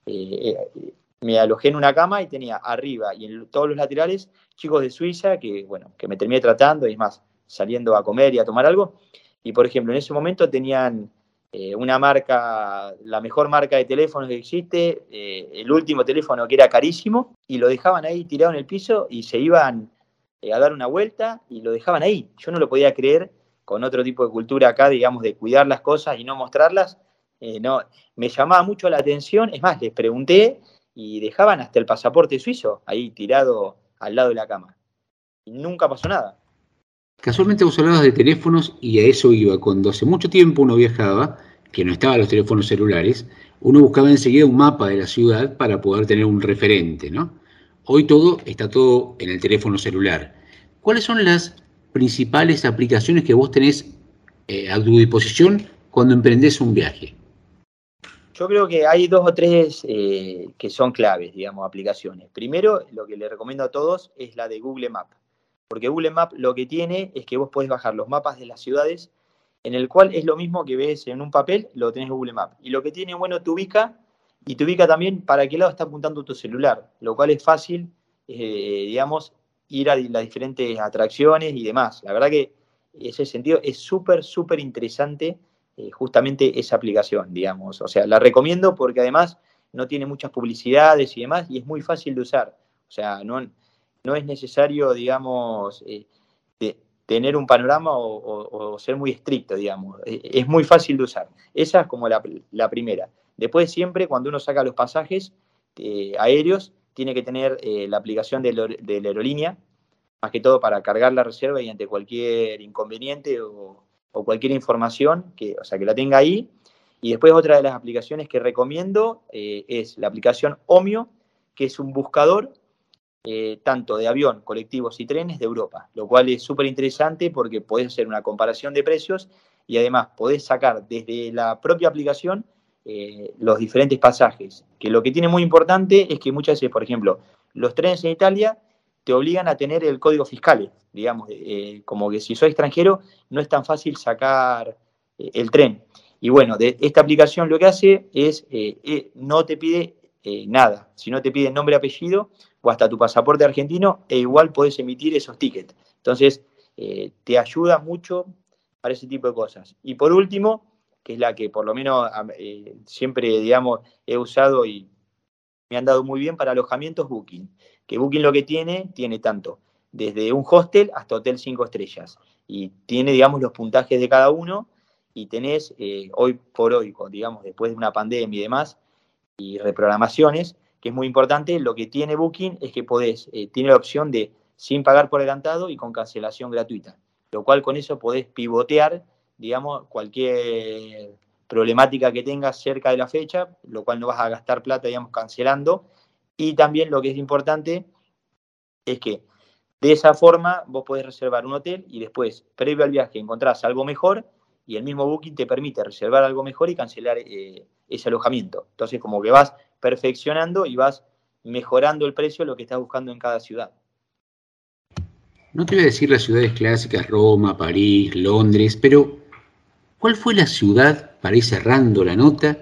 eh, eh, me alojé en una cama y tenía arriba y en todos los laterales chicos de Suiza que, bueno, que me terminé tratando y es más, saliendo a comer y a tomar algo. Y por ejemplo, en ese momento tenían eh, una marca, la mejor marca de teléfonos que existe, el último teléfono que era carísimo, y lo dejaban ahí tirado en el piso y se iban eh, a dar una vuelta y lo dejaban ahí. Yo no lo podía creer con otro tipo de cultura acá, digamos, de cuidar las cosas y no mostrarlas. Eh, no, me llamaba mucho la atención, es más, les pregunté y dejaban hasta el pasaporte suizo ahí tirado al lado de la cama. Y nunca pasó nada. Casualmente vos hablabas de teléfonos y a eso iba. Cuando hace mucho tiempo uno viajaba, que no estaban los teléfonos celulares, uno buscaba enseguida un mapa de la ciudad para poder tener un referente, ¿no? Hoy todo está todo en el teléfono celular. ¿Cuáles son las principales aplicaciones que vos tenés eh, a tu disposición cuando emprendés un viaje? Yo creo que hay dos o tres eh, que son claves, digamos, aplicaciones. Primero, lo que le recomiendo a todos es la de Google Maps. Porque Google Maps lo que tiene es que vos podés bajar los mapas de las ciudades, en el cual es lo mismo que ves en un papel, lo tenés en Google Maps. Y lo que tiene bueno te ubica, y te ubica también para qué lado está apuntando tu celular, lo cual es fácil, eh, digamos, ir a las diferentes atracciones y demás. La verdad que ese sentido es súper, súper interesante eh, justamente esa aplicación, digamos. O sea, la recomiendo porque además no tiene muchas publicidades y demás y es muy fácil de usar. O sea, no, no es necesario, digamos, eh, tener un panorama o, ser muy estricto, digamos. Eh, Es muy fácil de usar. Esa es como la, la primera. Después siempre, cuando uno saca los pasajes eh, aéreos, tiene que tener eh, la aplicación de, de la aerolínea, más que todo para cargar la reserva y ante cualquier inconveniente o, o cualquier información, que, o sea, que la tenga ahí. Y después otra de las aplicaciones que recomiendo eh, es la aplicación Omio, que es un buscador eh, tanto de avión, colectivos y trenes de Europa, lo cual es súper interesante porque podés hacer una comparación de precios y además podés sacar desde la propia aplicación eh, los diferentes pasajes. Que lo que tiene muy importante es que muchas veces, por ejemplo, los trenes en Italia te obligan a tener el código fiscal, digamos, eh, como que si sos extranjero no es tan fácil sacar eh, el tren. Y bueno, de esta aplicación lo que hace es, eh, no te pide nada, sino te pide nombre, apellido o hasta tu pasaporte argentino e igual podés emitir esos tickets. Entonces, te ayuda mucho para ese tipo de cosas. Y por último, que es la que por lo menos siempre, digamos, he usado y me han dado muy bien para alojamientos Booking. Que Booking lo que tiene, tiene tanto desde un hostel hasta hotel 5 estrellas. Y tiene, digamos, los puntajes de cada uno y tenés eh, hoy por hoy, digamos, después de una pandemia y demás, y reprogramaciones, que es muy importante, lo que tiene Booking es que podés, eh, tiene la opción de sin pagar por adelantado y con cancelación gratuita, lo cual con eso podés pivotear, digamos, cualquier problemática que tengas cerca de la fecha, lo cual no vas a gastar plata, digamos, cancelando. Y también lo que es importante es que de esa forma vos podés reservar un hotel y después, previo al viaje, encontrás algo mejor y el mismo Booking te permite reservar algo mejor y cancelar eh, ese alojamiento. Entonces, como que vas perfeccionando y vas mejorando el precio lo que estás buscando en cada ciudad. No te voy a decir las ciudades clásicas, Roma, París, Londres, pero ¿cuál fue la ciudad, para ir cerrando la nota,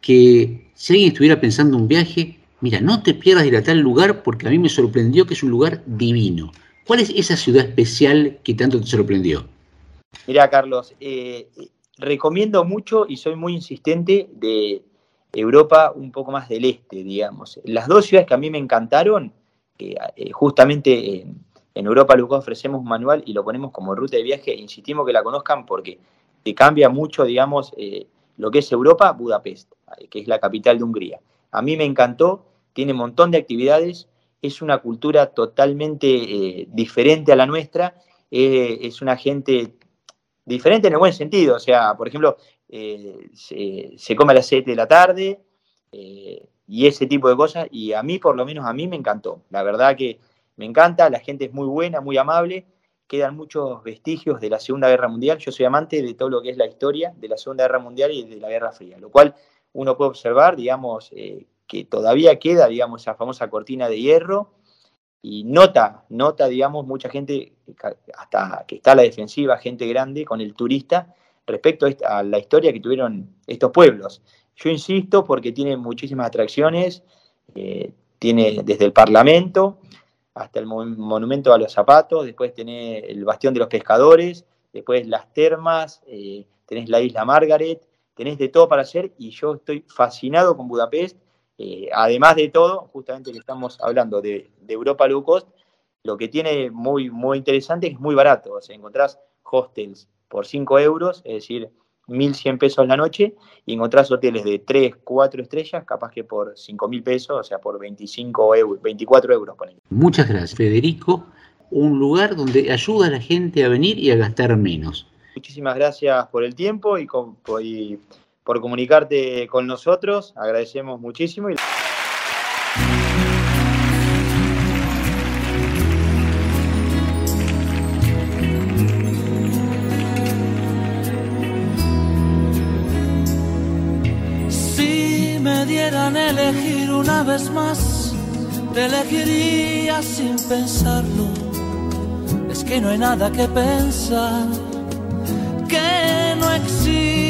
que si alguien estuviera pensando un viaje, mira, no te pierdas ir a tal lugar porque a mí me sorprendió que es un lugar divino? ¿Cuál es esa ciudad especial que tanto te sorprendió? Mira, Carlos, eh, recomiendo mucho y soy muy insistente de Europa un poco más del este, digamos. Las dos ciudades que a mí me encantaron, eh, justamente en Europa Luco ofrecemos un manual y lo ponemos como ruta de viaje, insistimos que la conozcan porque te cambia mucho, digamos, eh, lo que es Europa, Budapest, que es la capital de Hungría. A mí me encantó, tiene un montón de actividades, es una cultura totalmente eh, diferente a la nuestra, eh, es una gente diferente en el buen sentido, o sea, por ejemplo, se, se, come a las 7 de la tarde y ese tipo de cosas, y a mí, por lo menos a mí me encantó. La verdad que me encanta, la gente es muy buena, muy amable, quedan muchos vestigios de la Segunda Guerra Mundial. Yo soy amante de todo lo que es la historia de la Segunda Guerra Mundial y de la Guerra Fría, lo cual uno puede observar, digamos, eh, que todavía queda, digamos, esa famosa cortina de hierro y nota, nota, digamos, mucha gente, hasta que está a la defensiva, gente grande, con el turista, respecto a la historia que tuvieron estos pueblos. Yo insisto porque tiene muchísimas atracciones, eh, tiene desde el Parlamento, hasta el monumento a los zapatos, después tenés el bastión de los pescadores, después las termas, eh, tenés la isla Margaret, tenés de todo para hacer y yo estoy fascinado con Budapest. Eh, además de todo, justamente que estamos hablando de, Europa Low Cost, lo que tiene muy, muy interesante es muy barato. O sea, encontrás hostels por 5 euros, es decir, 1.100 pesos la noche y encontrás hoteles de 3, 4 estrellas, capaz que por 5.000 pesos, o sea, por 25 euros, 24 euros. Muchas gracias, Federico. Un lugar donde ayuda a la gente a venir y a gastar menos. Muchísimas gracias por el tiempo y, y por comunicarte con nosotros. Agradecemos muchísimo. Y... elegir una vez más, te elegiría sin pensarlo. Es que no hay nada que pensar, que no existe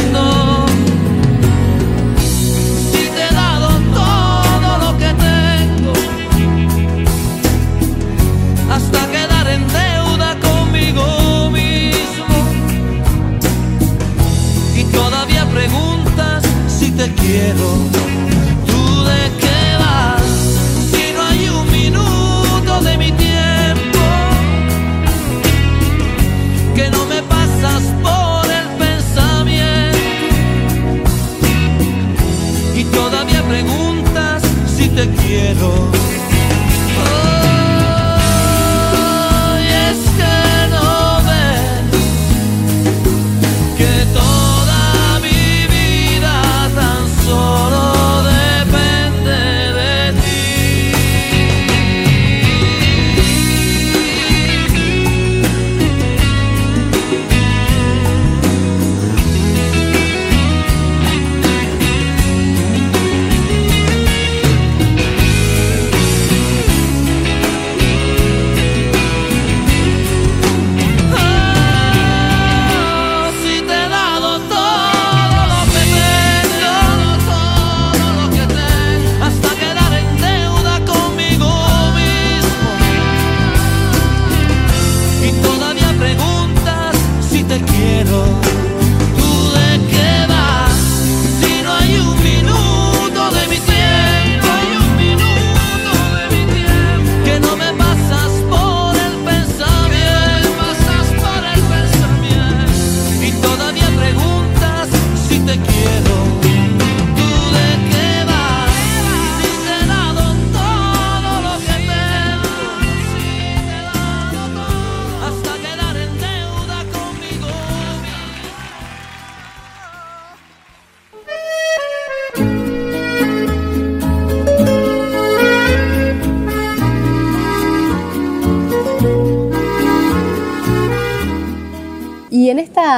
Hasta quedar en deuda conmigo mismo. Y todavía preguntas si te quiero.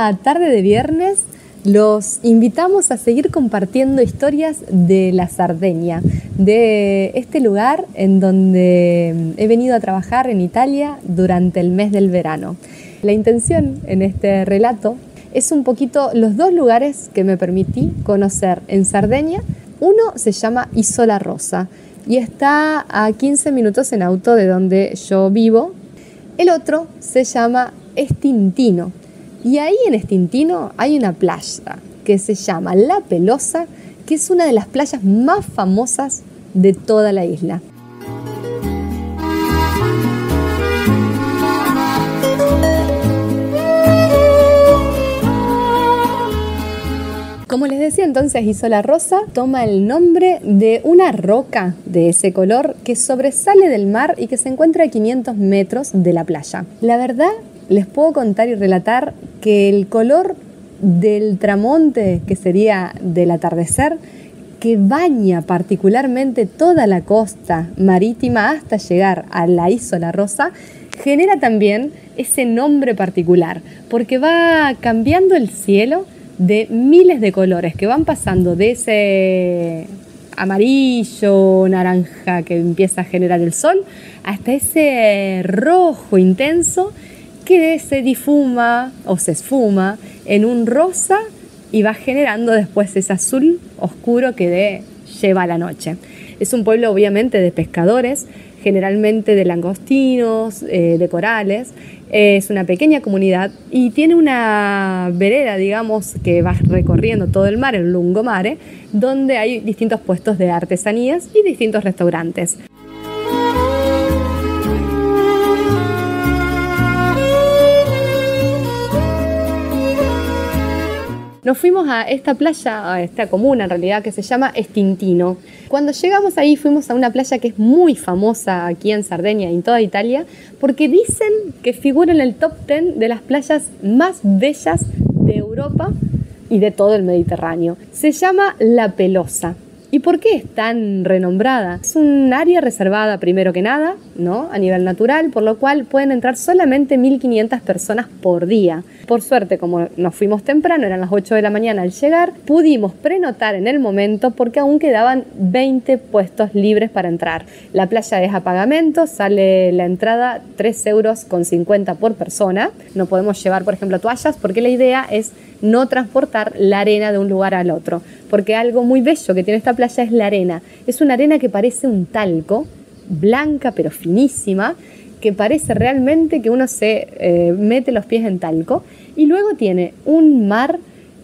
Esta tarde de viernes los invitamos a seguir compartiendo historias de la Sardeña, de este lugar en donde he venido a trabajar en Italia durante el mes del verano. La intención en este relato es un poquito los dos lugares que me permití conocer en Sardeña. Uno se llama Isola Rosa y está a 15 minutos en auto de donde yo vivo. El otro se llama Estintino. Y ahí en Estintino hay una playa que se llama La Pelosa, que es una de las playas más famosas de toda la isla. Como les decía entonces, Isola Rosa toma el nombre de una roca de ese color que sobresale del mar y que se encuentra a 500 metros de la playa. La verdad, les puedo contar y relatar que el color del tramonte, que sería del atardecer, que baña particularmente toda la costa marítima hasta llegar a la Isola Rosa, genera también ese nombre particular, porque va cambiando el cielo de miles de colores que van pasando de ese amarillo, naranja que empieza a generar el sol, hasta ese rojo intenso que se difuma o se esfuma en un rosa y va generando después ese azul oscuro que lleva la noche. Es un pueblo obviamente de pescadores, generalmente de langostinos, eh, de corales, es una pequeña comunidad y tiene una vereda, digamos, que va recorriendo todo el mar, el Lungomare, donde hay distintos puestos de artesanías y distintos restaurantes. Nos fuimos a esta playa, a esta comuna en realidad, que se llama Estintino. Cuando llegamos ahí fuimos a una playa que es muy famosa aquí en Sardeña y en toda Italia, porque dicen que figura en el top 10 de las playas más bellas de Europa y de todo el Mediterráneo. Se llama La Pelosa. ¿Y por qué es tan renombrada? Es un área reservada primero que nada, ¿no? A nivel natural, por lo cual pueden entrar solamente 1500 personas por día. Por suerte, como nos fuimos temprano, eran las 8 de la mañana al llegar, pudimos prenotar en el momento porque aún quedaban 20 puestos libres para entrar. La playa es a pagamento, sale la entrada 3 euros con 50 por persona. No podemos llevar, por ejemplo, toallas porque la idea es no transportar la arena de un lugar al otro. Porque algo muy bello que tiene esta playa es la arena. Es una arena que parece un talco, blanca pero finísima, que parece realmente que uno se eh, mete los pies en talco. Y luego tiene un mar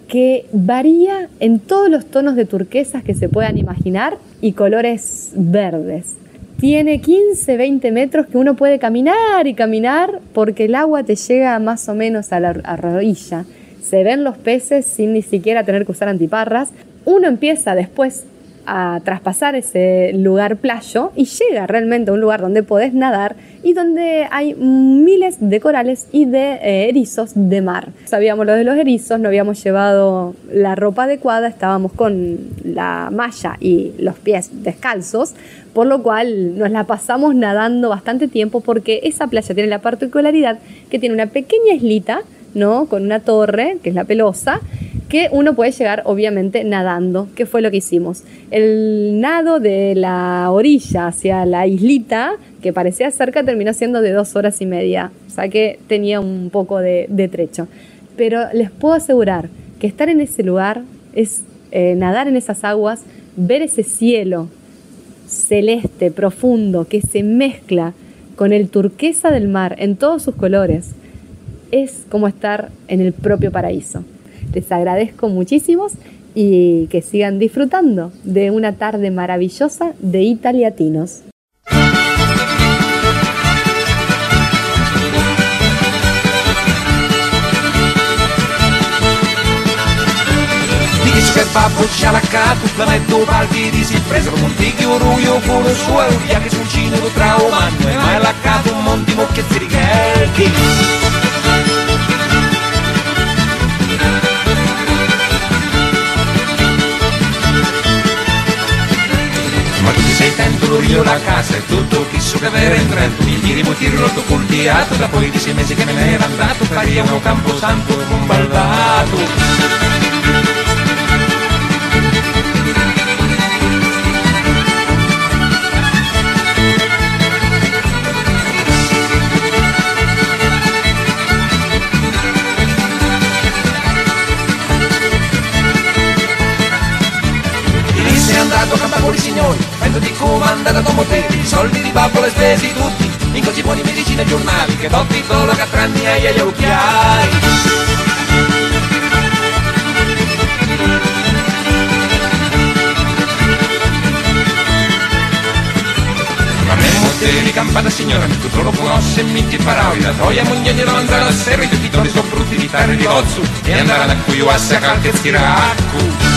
que varía en todos los tonos de turquesas que se puedan imaginar y colores verdes. Tiene 15, 20 metros que uno puede caminar y caminar porque el agua te llega más o menos a la rodilla se ven los peces sin ni siquiera tener que usar antiparras. Uno empieza después a traspasar ese lugar playo y llega realmente a un lugar donde podés nadar y donde hay miles de corales y de eh, erizos de mar. Sabíamos lo de los erizos, no habíamos llevado la ropa adecuada, estábamos con la malla y los pies descalzos, por lo cual nos la pasamos nadando bastante tiempo porque esa playa tiene la particularidad que tiene una pequeña islita ¿no? Con una torre, que es la pelosa, que uno puede llegar obviamente nadando, que fue lo que hicimos. El nado de la orilla hacia la islita, que parecía cerca, terminó siendo de dos horas y media, o sea que tenía un poco de, trecho. Pero les puedo asegurar que estar en ese lugar es eh, nadar en esas aguas, ver ese cielo celeste, profundo, que se mezcla con el turquesa del mar en todos sus colores, es como estar en el propio paraíso. Les agradezco muchísimos y que sigan disfrutando de una tarde maravillosa de italiatinos. Che si righelchi. sei tanto io io la casa e tutto chi so che era entrato mi giri mutirlo tu cultiato da poi di sei mesi che me ne era andato faria uno camposanto bombardato Lì vento di comandata con poteri, soldi di babbo le spesi tutti, in così buoni medicine e giornali, che do titolo che a tre anni hai agli occhiali. Di campata signora, tu solo conosce mi ti paroi, la troia moglie di mangiare al serro, i tuoi sono brutti di terra e di ozzu, e andare da cui io a sacarte e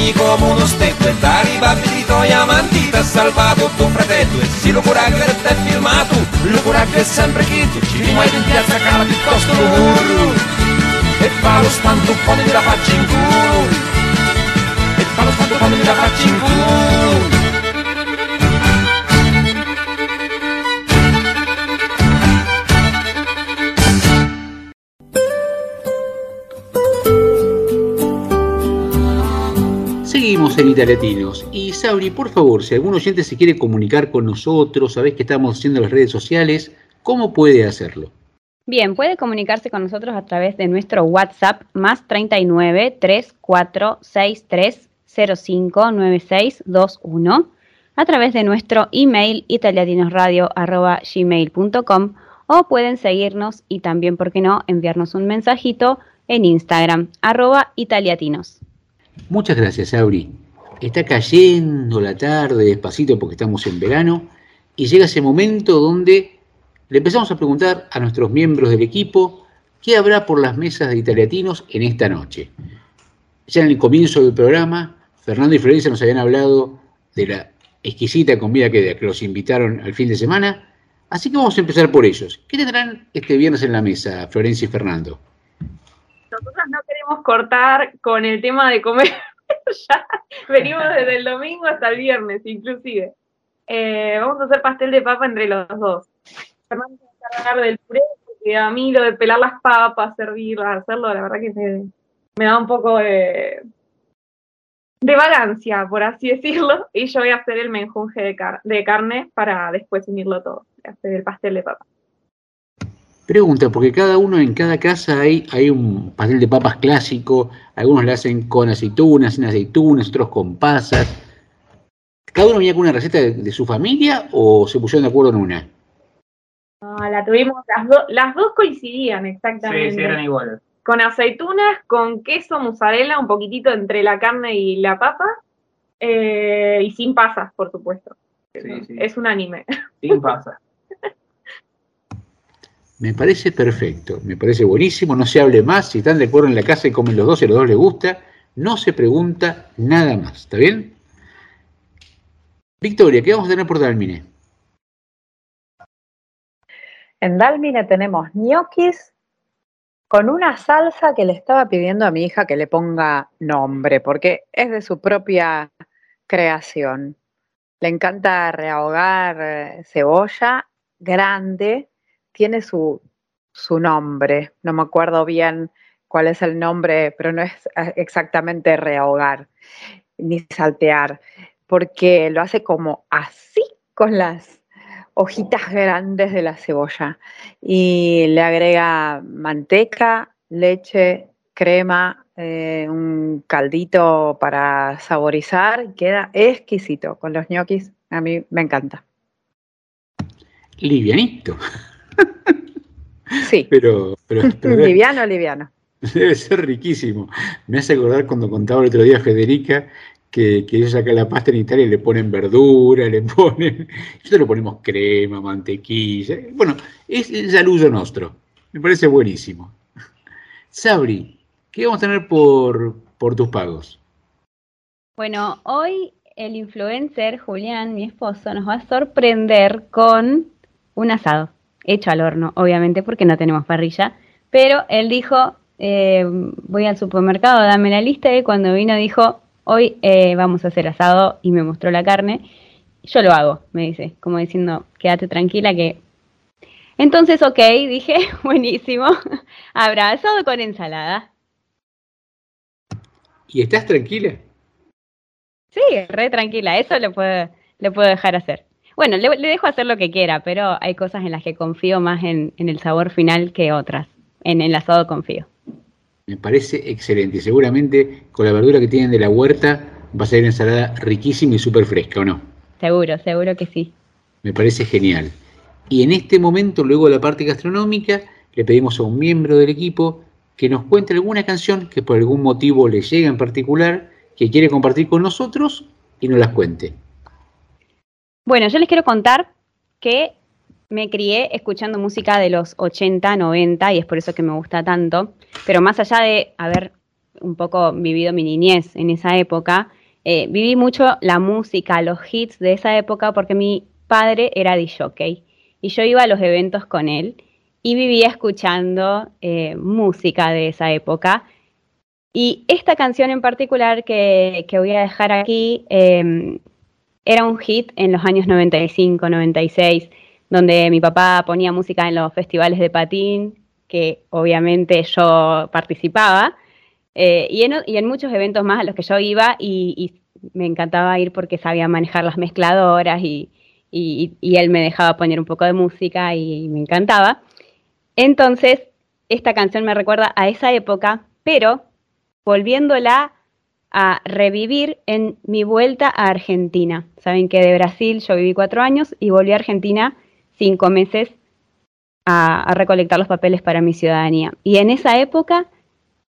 Ogni uno stecco e t'arriva Pitritoia Mantita ha salvato tuo fratello. E si lo cura che t'è filmato lo cura è sempre chi tu ci rimuovi in piazza cala piuttosto lo e fa lo stantuffone la faccia in culo. E fa lo stantuffone la faccia in culo. Seguimos en Italiatinos. Y Sauri, por favor, si algún oyente se quiere comunicar con nosotros, sabés que estamos haciendo las redes sociales, ¿cómo puede hacerlo? Bien, puede comunicarse con nosotros a través de nuestro WhatsApp más 39 3463 05 9621, a través de nuestro email italiatinosradio.gmail.com o pueden seguirnos y también, ¿por qué no?, enviarnos un mensajito en Instagram, arroba italiatinos. Muchas gracias, Sauri. Está cayendo la tarde despacito porque estamos en verano y llega ese momento donde le empezamos a preguntar a nuestros miembros del equipo qué habrá por las mesas de italiatinos en esta noche. Ya en el comienzo del programa, Fernando y Florencia nos habían hablado de la exquisita comida que, que los invitaron al fin de semana, así que vamos a empezar por ellos. ¿Qué tendrán este viernes en la mesa, Florencia y Fernando? Nosotros no queremos cortar con el tema de comer. *laughs* ya venimos desde el domingo hasta el viernes, inclusive. Eh, vamos a hacer pastel de papa entre los dos. Fernando va a encargar del puré, porque a mí lo de pelar las papas, servirlas, hacerlo, la verdad que me, me da un poco de, de vagancia, por así decirlo. Y yo voy a hacer el menjunje de, de carne para después unirlo todo. Hacer el pastel de papa. Pregunta, porque cada uno en cada casa hay, hay un pastel de papas clásico, algunos lo hacen con aceitunas, sin aceitunas, otros con pasas. ¿Cada uno venía con una receta de, de su familia o se pusieron de acuerdo en una? No, la tuvimos, las, do- las dos coincidían exactamente. Sí, sí, eran iguales. Con aceitunas, con queso, mozzarella, un poquitito entre la carne y la papa. eh, y sin pasas, por supuesto. Sí, sí. Es un anime. Sin pasa. Me parece perfecto, me parece buenísimo, no se hable más, si están de acuerdo en la casa y comen los dos y a los dos les gusta, no se pregunta nada más, ¿está bien? Victoria, ¿qué vamos a tener por Dalmine? En Dalmine tenemos ñoquis con una salsa que le estaba pidiendo a mi hija que le ponga nombre, porque es de su propia creación. Le encanta rehogar eh, cebolla grande, tiene su, su nombre, no me acuerdo bien cuál es el nombre, pero no es eh, exactamente rehogar ni saltear, porque lo hace como así con las hojitas grandes de la cebolla y le agrega manteca, leche, crema, eh, un caldito para saborizar, queda exquisito con los ñoquis, a mí me encanta. Livianito. Sí. Pero, pero, pero *laughs* liviano, liviano. debe ser riquísimo. Me hace acordar cuando contaba el otro día Federica que, que ellos acá la pasta en Italia le ponen verdura, le ponen. *laughs* Nosotros le ponemos crema, mantequilla. Bueno, es el saludo nuestro. Me parece buenísimo. Sabri, ¿qué vamos a tener por, por tus pagos. Bueno, hoy el influencer Julián, mi esposo, nos va a sorprender con un asado hecho al horno, obviamente porque no tenemos parrilla, pero él dijo, eh, voy al supermercado, dame la lista y cuando vino dijo, hoy eh, vamos a hacer asado y me mostró la carne. Yo lo hago, me dice, como diciendo, quédate tranquila que... Entonces, ok, dije, *laughs* buenísimo, *laughs* habrá asado con ensalada. ¿Y estás tranquila? Sí, re tranquila, eso le puedo, le puedo dejar hacer. Bueno, le, le dejo hacer lo que quiera, pero hay cosas en las que confío más en, en el sabor final que otras. En el asado confío. Me parece excelente. Seguramente con la verdura que tienen de la huerta va a ser ensalada riquísima y súper fresca, ¿o no? Seguro, seguro que sí. Me parece genial. Y en este momento, luego de la parte gastronómica, le pedimos a un miembro del equipo que nos cuente alguna canción que por algún motivo le llega en particular, que quiere compartir con nosotros y nos las cuente. Bueno, yo les quiero contar que me crié escuchando música de los 80, 90 y es por eso que me gusta tanto. Pero más allá de haber un poco vivido mi niñez en esa época, eh, viví mucho la música, los hits de esa época porque mi padre era DJ y yo iba a los eventos con él y vivía escuchando eh, música de esa época. Y esta canción en particular que, voy a dejar aquí eh, era un hit en los años 95, 96 donde mi papá ponía música en los festivales de patín, que obviamente yo participaba, eh, y, en, y, muchos eventos más a los que yo iba y, y me encantaba ir porque sabía manejar las mezcladoras y, y, él me dejaba poner un poco de música y me encantaba. Entonces, esta canción me recuerda a esa época, pero volviéndola a revivir en mi vuelta a Argentina. Saben que de Brasil yo viví cuatro años y volví a Argentina cinco meses a, recolectar los papeles para mi ciudadanía. Y en esa época,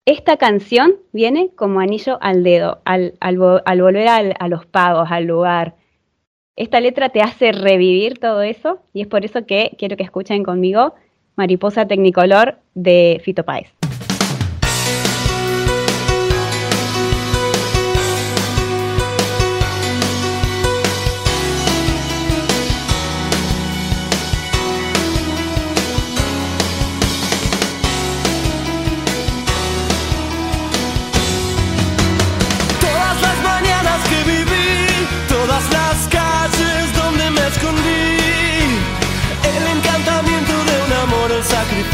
esta canción viene como anillo al dedo, al, al, al volver a los pagos, al lugar. Esta letra te hace revivir todo eso y es por eso que quiero que escuchen conmigo Mariposa Tecnicolor de Fito Páez.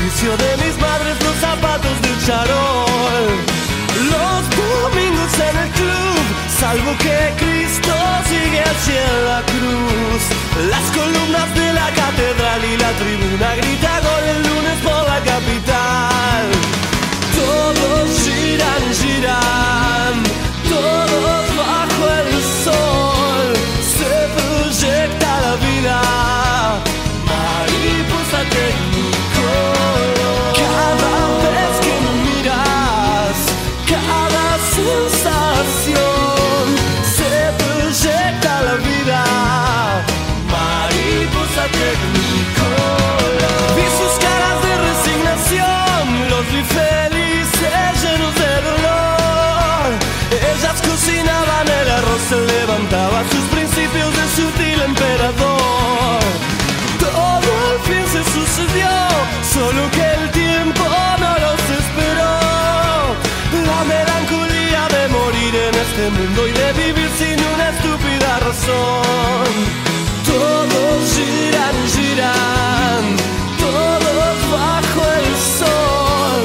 De mis madres los zapatos del charol. Los domingos en el club, salvo que Cristo sigue hacia la cruz. Las columnas de la catedral y la tribuna grita gol el lunes por la capital. Mundo y de vivir sin una estúpida razón. Todos giran, giran, todos bajo el sol.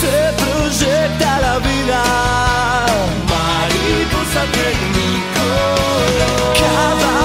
Se proyecta la vida, mariposa tecnicolor. Cada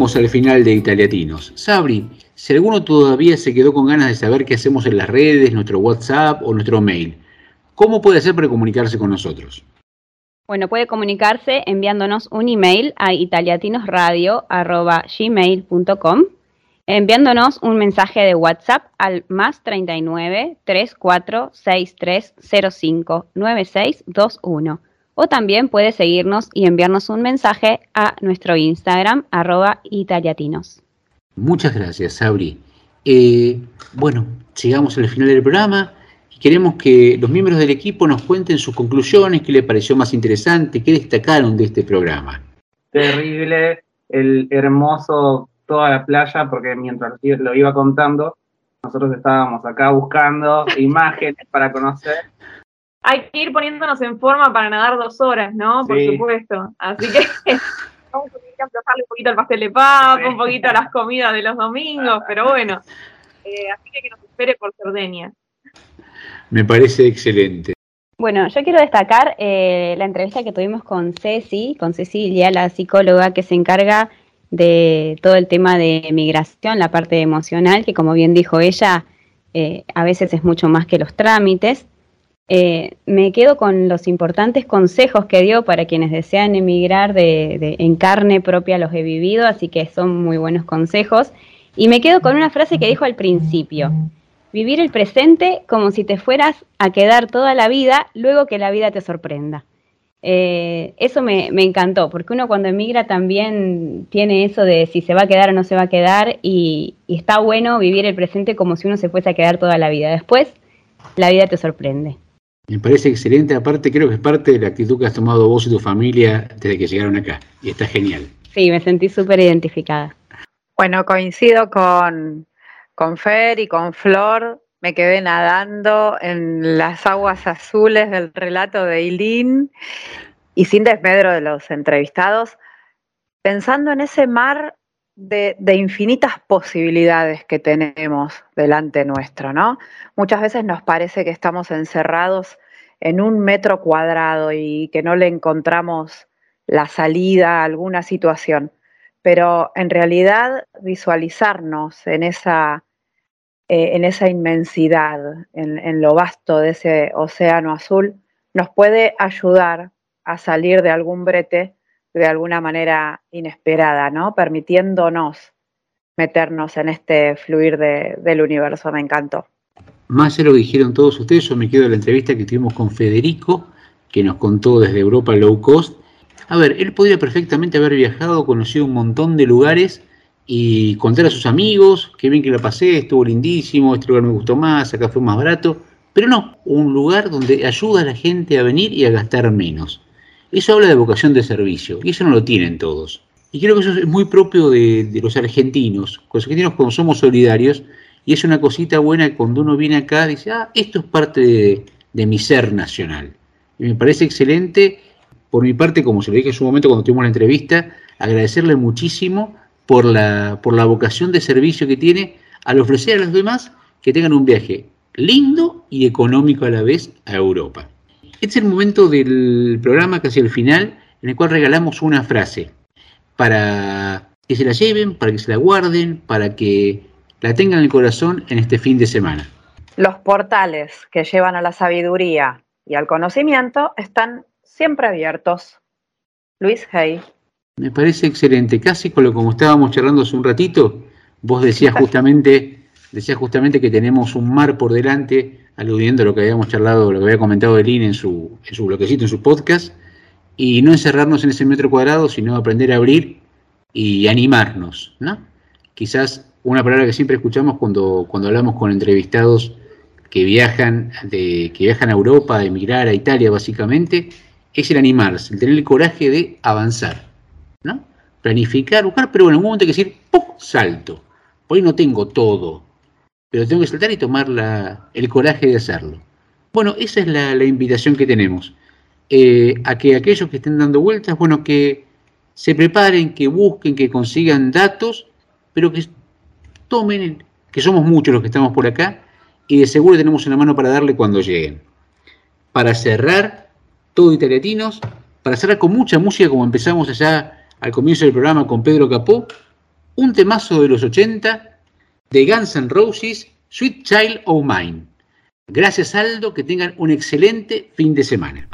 Al final de Italiatinos. Sabri, si alguno todavía se quedó con ganas de saber qué hacemos en las redes, nuestro WhatsApp o nuestro mail, ¿cómo puede hacer para comunicarse con nosotros? Bueno, puede comunicarse enviándonos un email a italiatinosradio.gmail.com enviándonos un mensaje de WhatsApp al más 39 34 63 05 9621 o también puede seguirnos y enviarnos un mensaje a nuestro Instagram arroba italiatinos. Muchas gracias, Sabri. Eh, bueno, llegamos al final del programa y queremos que los miembros del equipo nos cuenten sus conclusiones, qué les pareció más interesante, qué destacaron de este programa. Terrible, el hermoso toda la playa, porque mientras lo iba contando, nosotros estábamos acá buscando *laughs* imágenes para conocer. Hay que ir poniéndonos en forma para nadar dos horas, ¿no? Por Sí. supuesto. Así que *laughs* vamos a tener que aflojarle un poquito al pastel de papa, un poquito a las comidas de los domingos, pero bueno. Eh, así que que nos espere por Cerdeña. Me parece excelente. Bueno, yo quiero destacar eh, la entrevista que tuvimos con Ceci, con Cecilia, la psicóloga que se encarga de todo el tema de migración, la parte emocional, que como bien dijo ella, eh, a veces es mucho más que los trámites. Eh, me quedo con los importantes consejos que dio para quienes desean emigrar de, en carne propia, los he vivido, así que son muy buenos consejos. Y me quedo con una frase que dijo al principio, vivir el presente como si te fueras a quedar toda la vida luego que la vida te sorprenda. Eh, eso me, encantó, porque uno cuando emigra también tiene eso de si se va a quedar o no se va a quedar, y está bueno vivir el presente como si uno se fuese a quedar toda la vida. Después, la vida te sorprende. Me parece excelente, aparte creo que es parte de la actitud que has tomado vos y tu familia desde que llegaron acá. Y está genial. Sí, me sentí súper identificada. Bueno, coincido con, con Fer y con Flor. Me quedé nadando en las aguas azules del relato de Eileen y sin desmedro de los entrevistados, pensando en ese mar de, de infinitas posibilidades que tenemos delante nuestro, ¿no? Muchas veces nos parece que estamos encerrados en un metro cuadrado y que no le encontramos la salida a alguna situación pero en realidad visualizarnos en esa, eh, en esa inmensidad, en, lo vasto de ese océano azul, nos puede ayudar a salir de algún brete de alguna manera inesperada, ¿no? Permitiéndonos meternos en este fluir de- del universo. Me encantó. Más ya lo dijeron todos ustedes, yo me quedo de la entrevista que tuvimos con Federico, que nos contó desde Europa Low Cost. A ver, él podría perfectamente haber viajado, conocido un montón de lugares y contar a sus amigos, qué bien que la pasé, estuvo lindísimo, este lugar me gustó más, acá fue más barato, pero no, un lugar donde ayuda a la gente a venir y a gastar menos. Eso habla de vocación de servicio, y eso no lo tienen todos. Y creo que eso es muy propio de, de los argentinos. Los argentinos cuando somos solidarios, y es una cosita buena cuando uno viene acá, dice, ah, esto es parte de, de mi ser nacional. Y me parece excelente. Por mi parte, como se lo dije en su momento cuando tuvimos la entrevista, agradecerle muchísimo por la, por la vocación de servicio que tiene al ofrecer a los demás que tengan un viaje lindo y económico a la vez a Europa. Este es el momento del programa, casi el final, en el cual regalamos una frase para que se la lleven, para que se la guarden, para que la tengan en el corazón en este fin de semana. Los portales que llevan a la sabiduría y al conocimiento están siempre abiertos. Luis Hay. Me parece excelente, casi con lo como estábamos charlando hace un ratito, vos decías *laughs* justamente, decías justamente que tenemos un mar por delante, aludiendo a lo que habíamos charlado, lo que había comentado Elin en su, en su bloquecito, en su podcast, y no encerrarnos en ese metro cuadrado, sino aprender a abrir y animarnos, ¿no? Quizás una palabra que siempre escuchamos cuando, cuando hablamos con entrevistados que viajan, de, que viajan a Europa, a emigrar a Italia básicamente, es el animarse, el tener el coraje de avanzar, ¿no? Planificar, buscar, pero bueno, en algún momento hay que decir, ¡pum! salto. Por ahí no tengo todo, pero tengo que saltar y tomar la- el coraje de hacerlo. Bueno, esa es la, la invitación que tenemos. Eh, a que aquellos que estén dando vueltas, bueno, que se preparen, que busquen, que consigan datos, pero que tomen, que somos muchos los que estamos por acá, y de seguro tenemos una mano para darle cuando lleguen. Para cerrar, todo italiatinos, para cerrar con mucha música como empezamos allá al comienzo del programa con Pedro Capó, un temazo de los 80 de Guns N' Roses, Sweet Child of Mine. Gracias Aldo, que tengan un excelente fin de semana.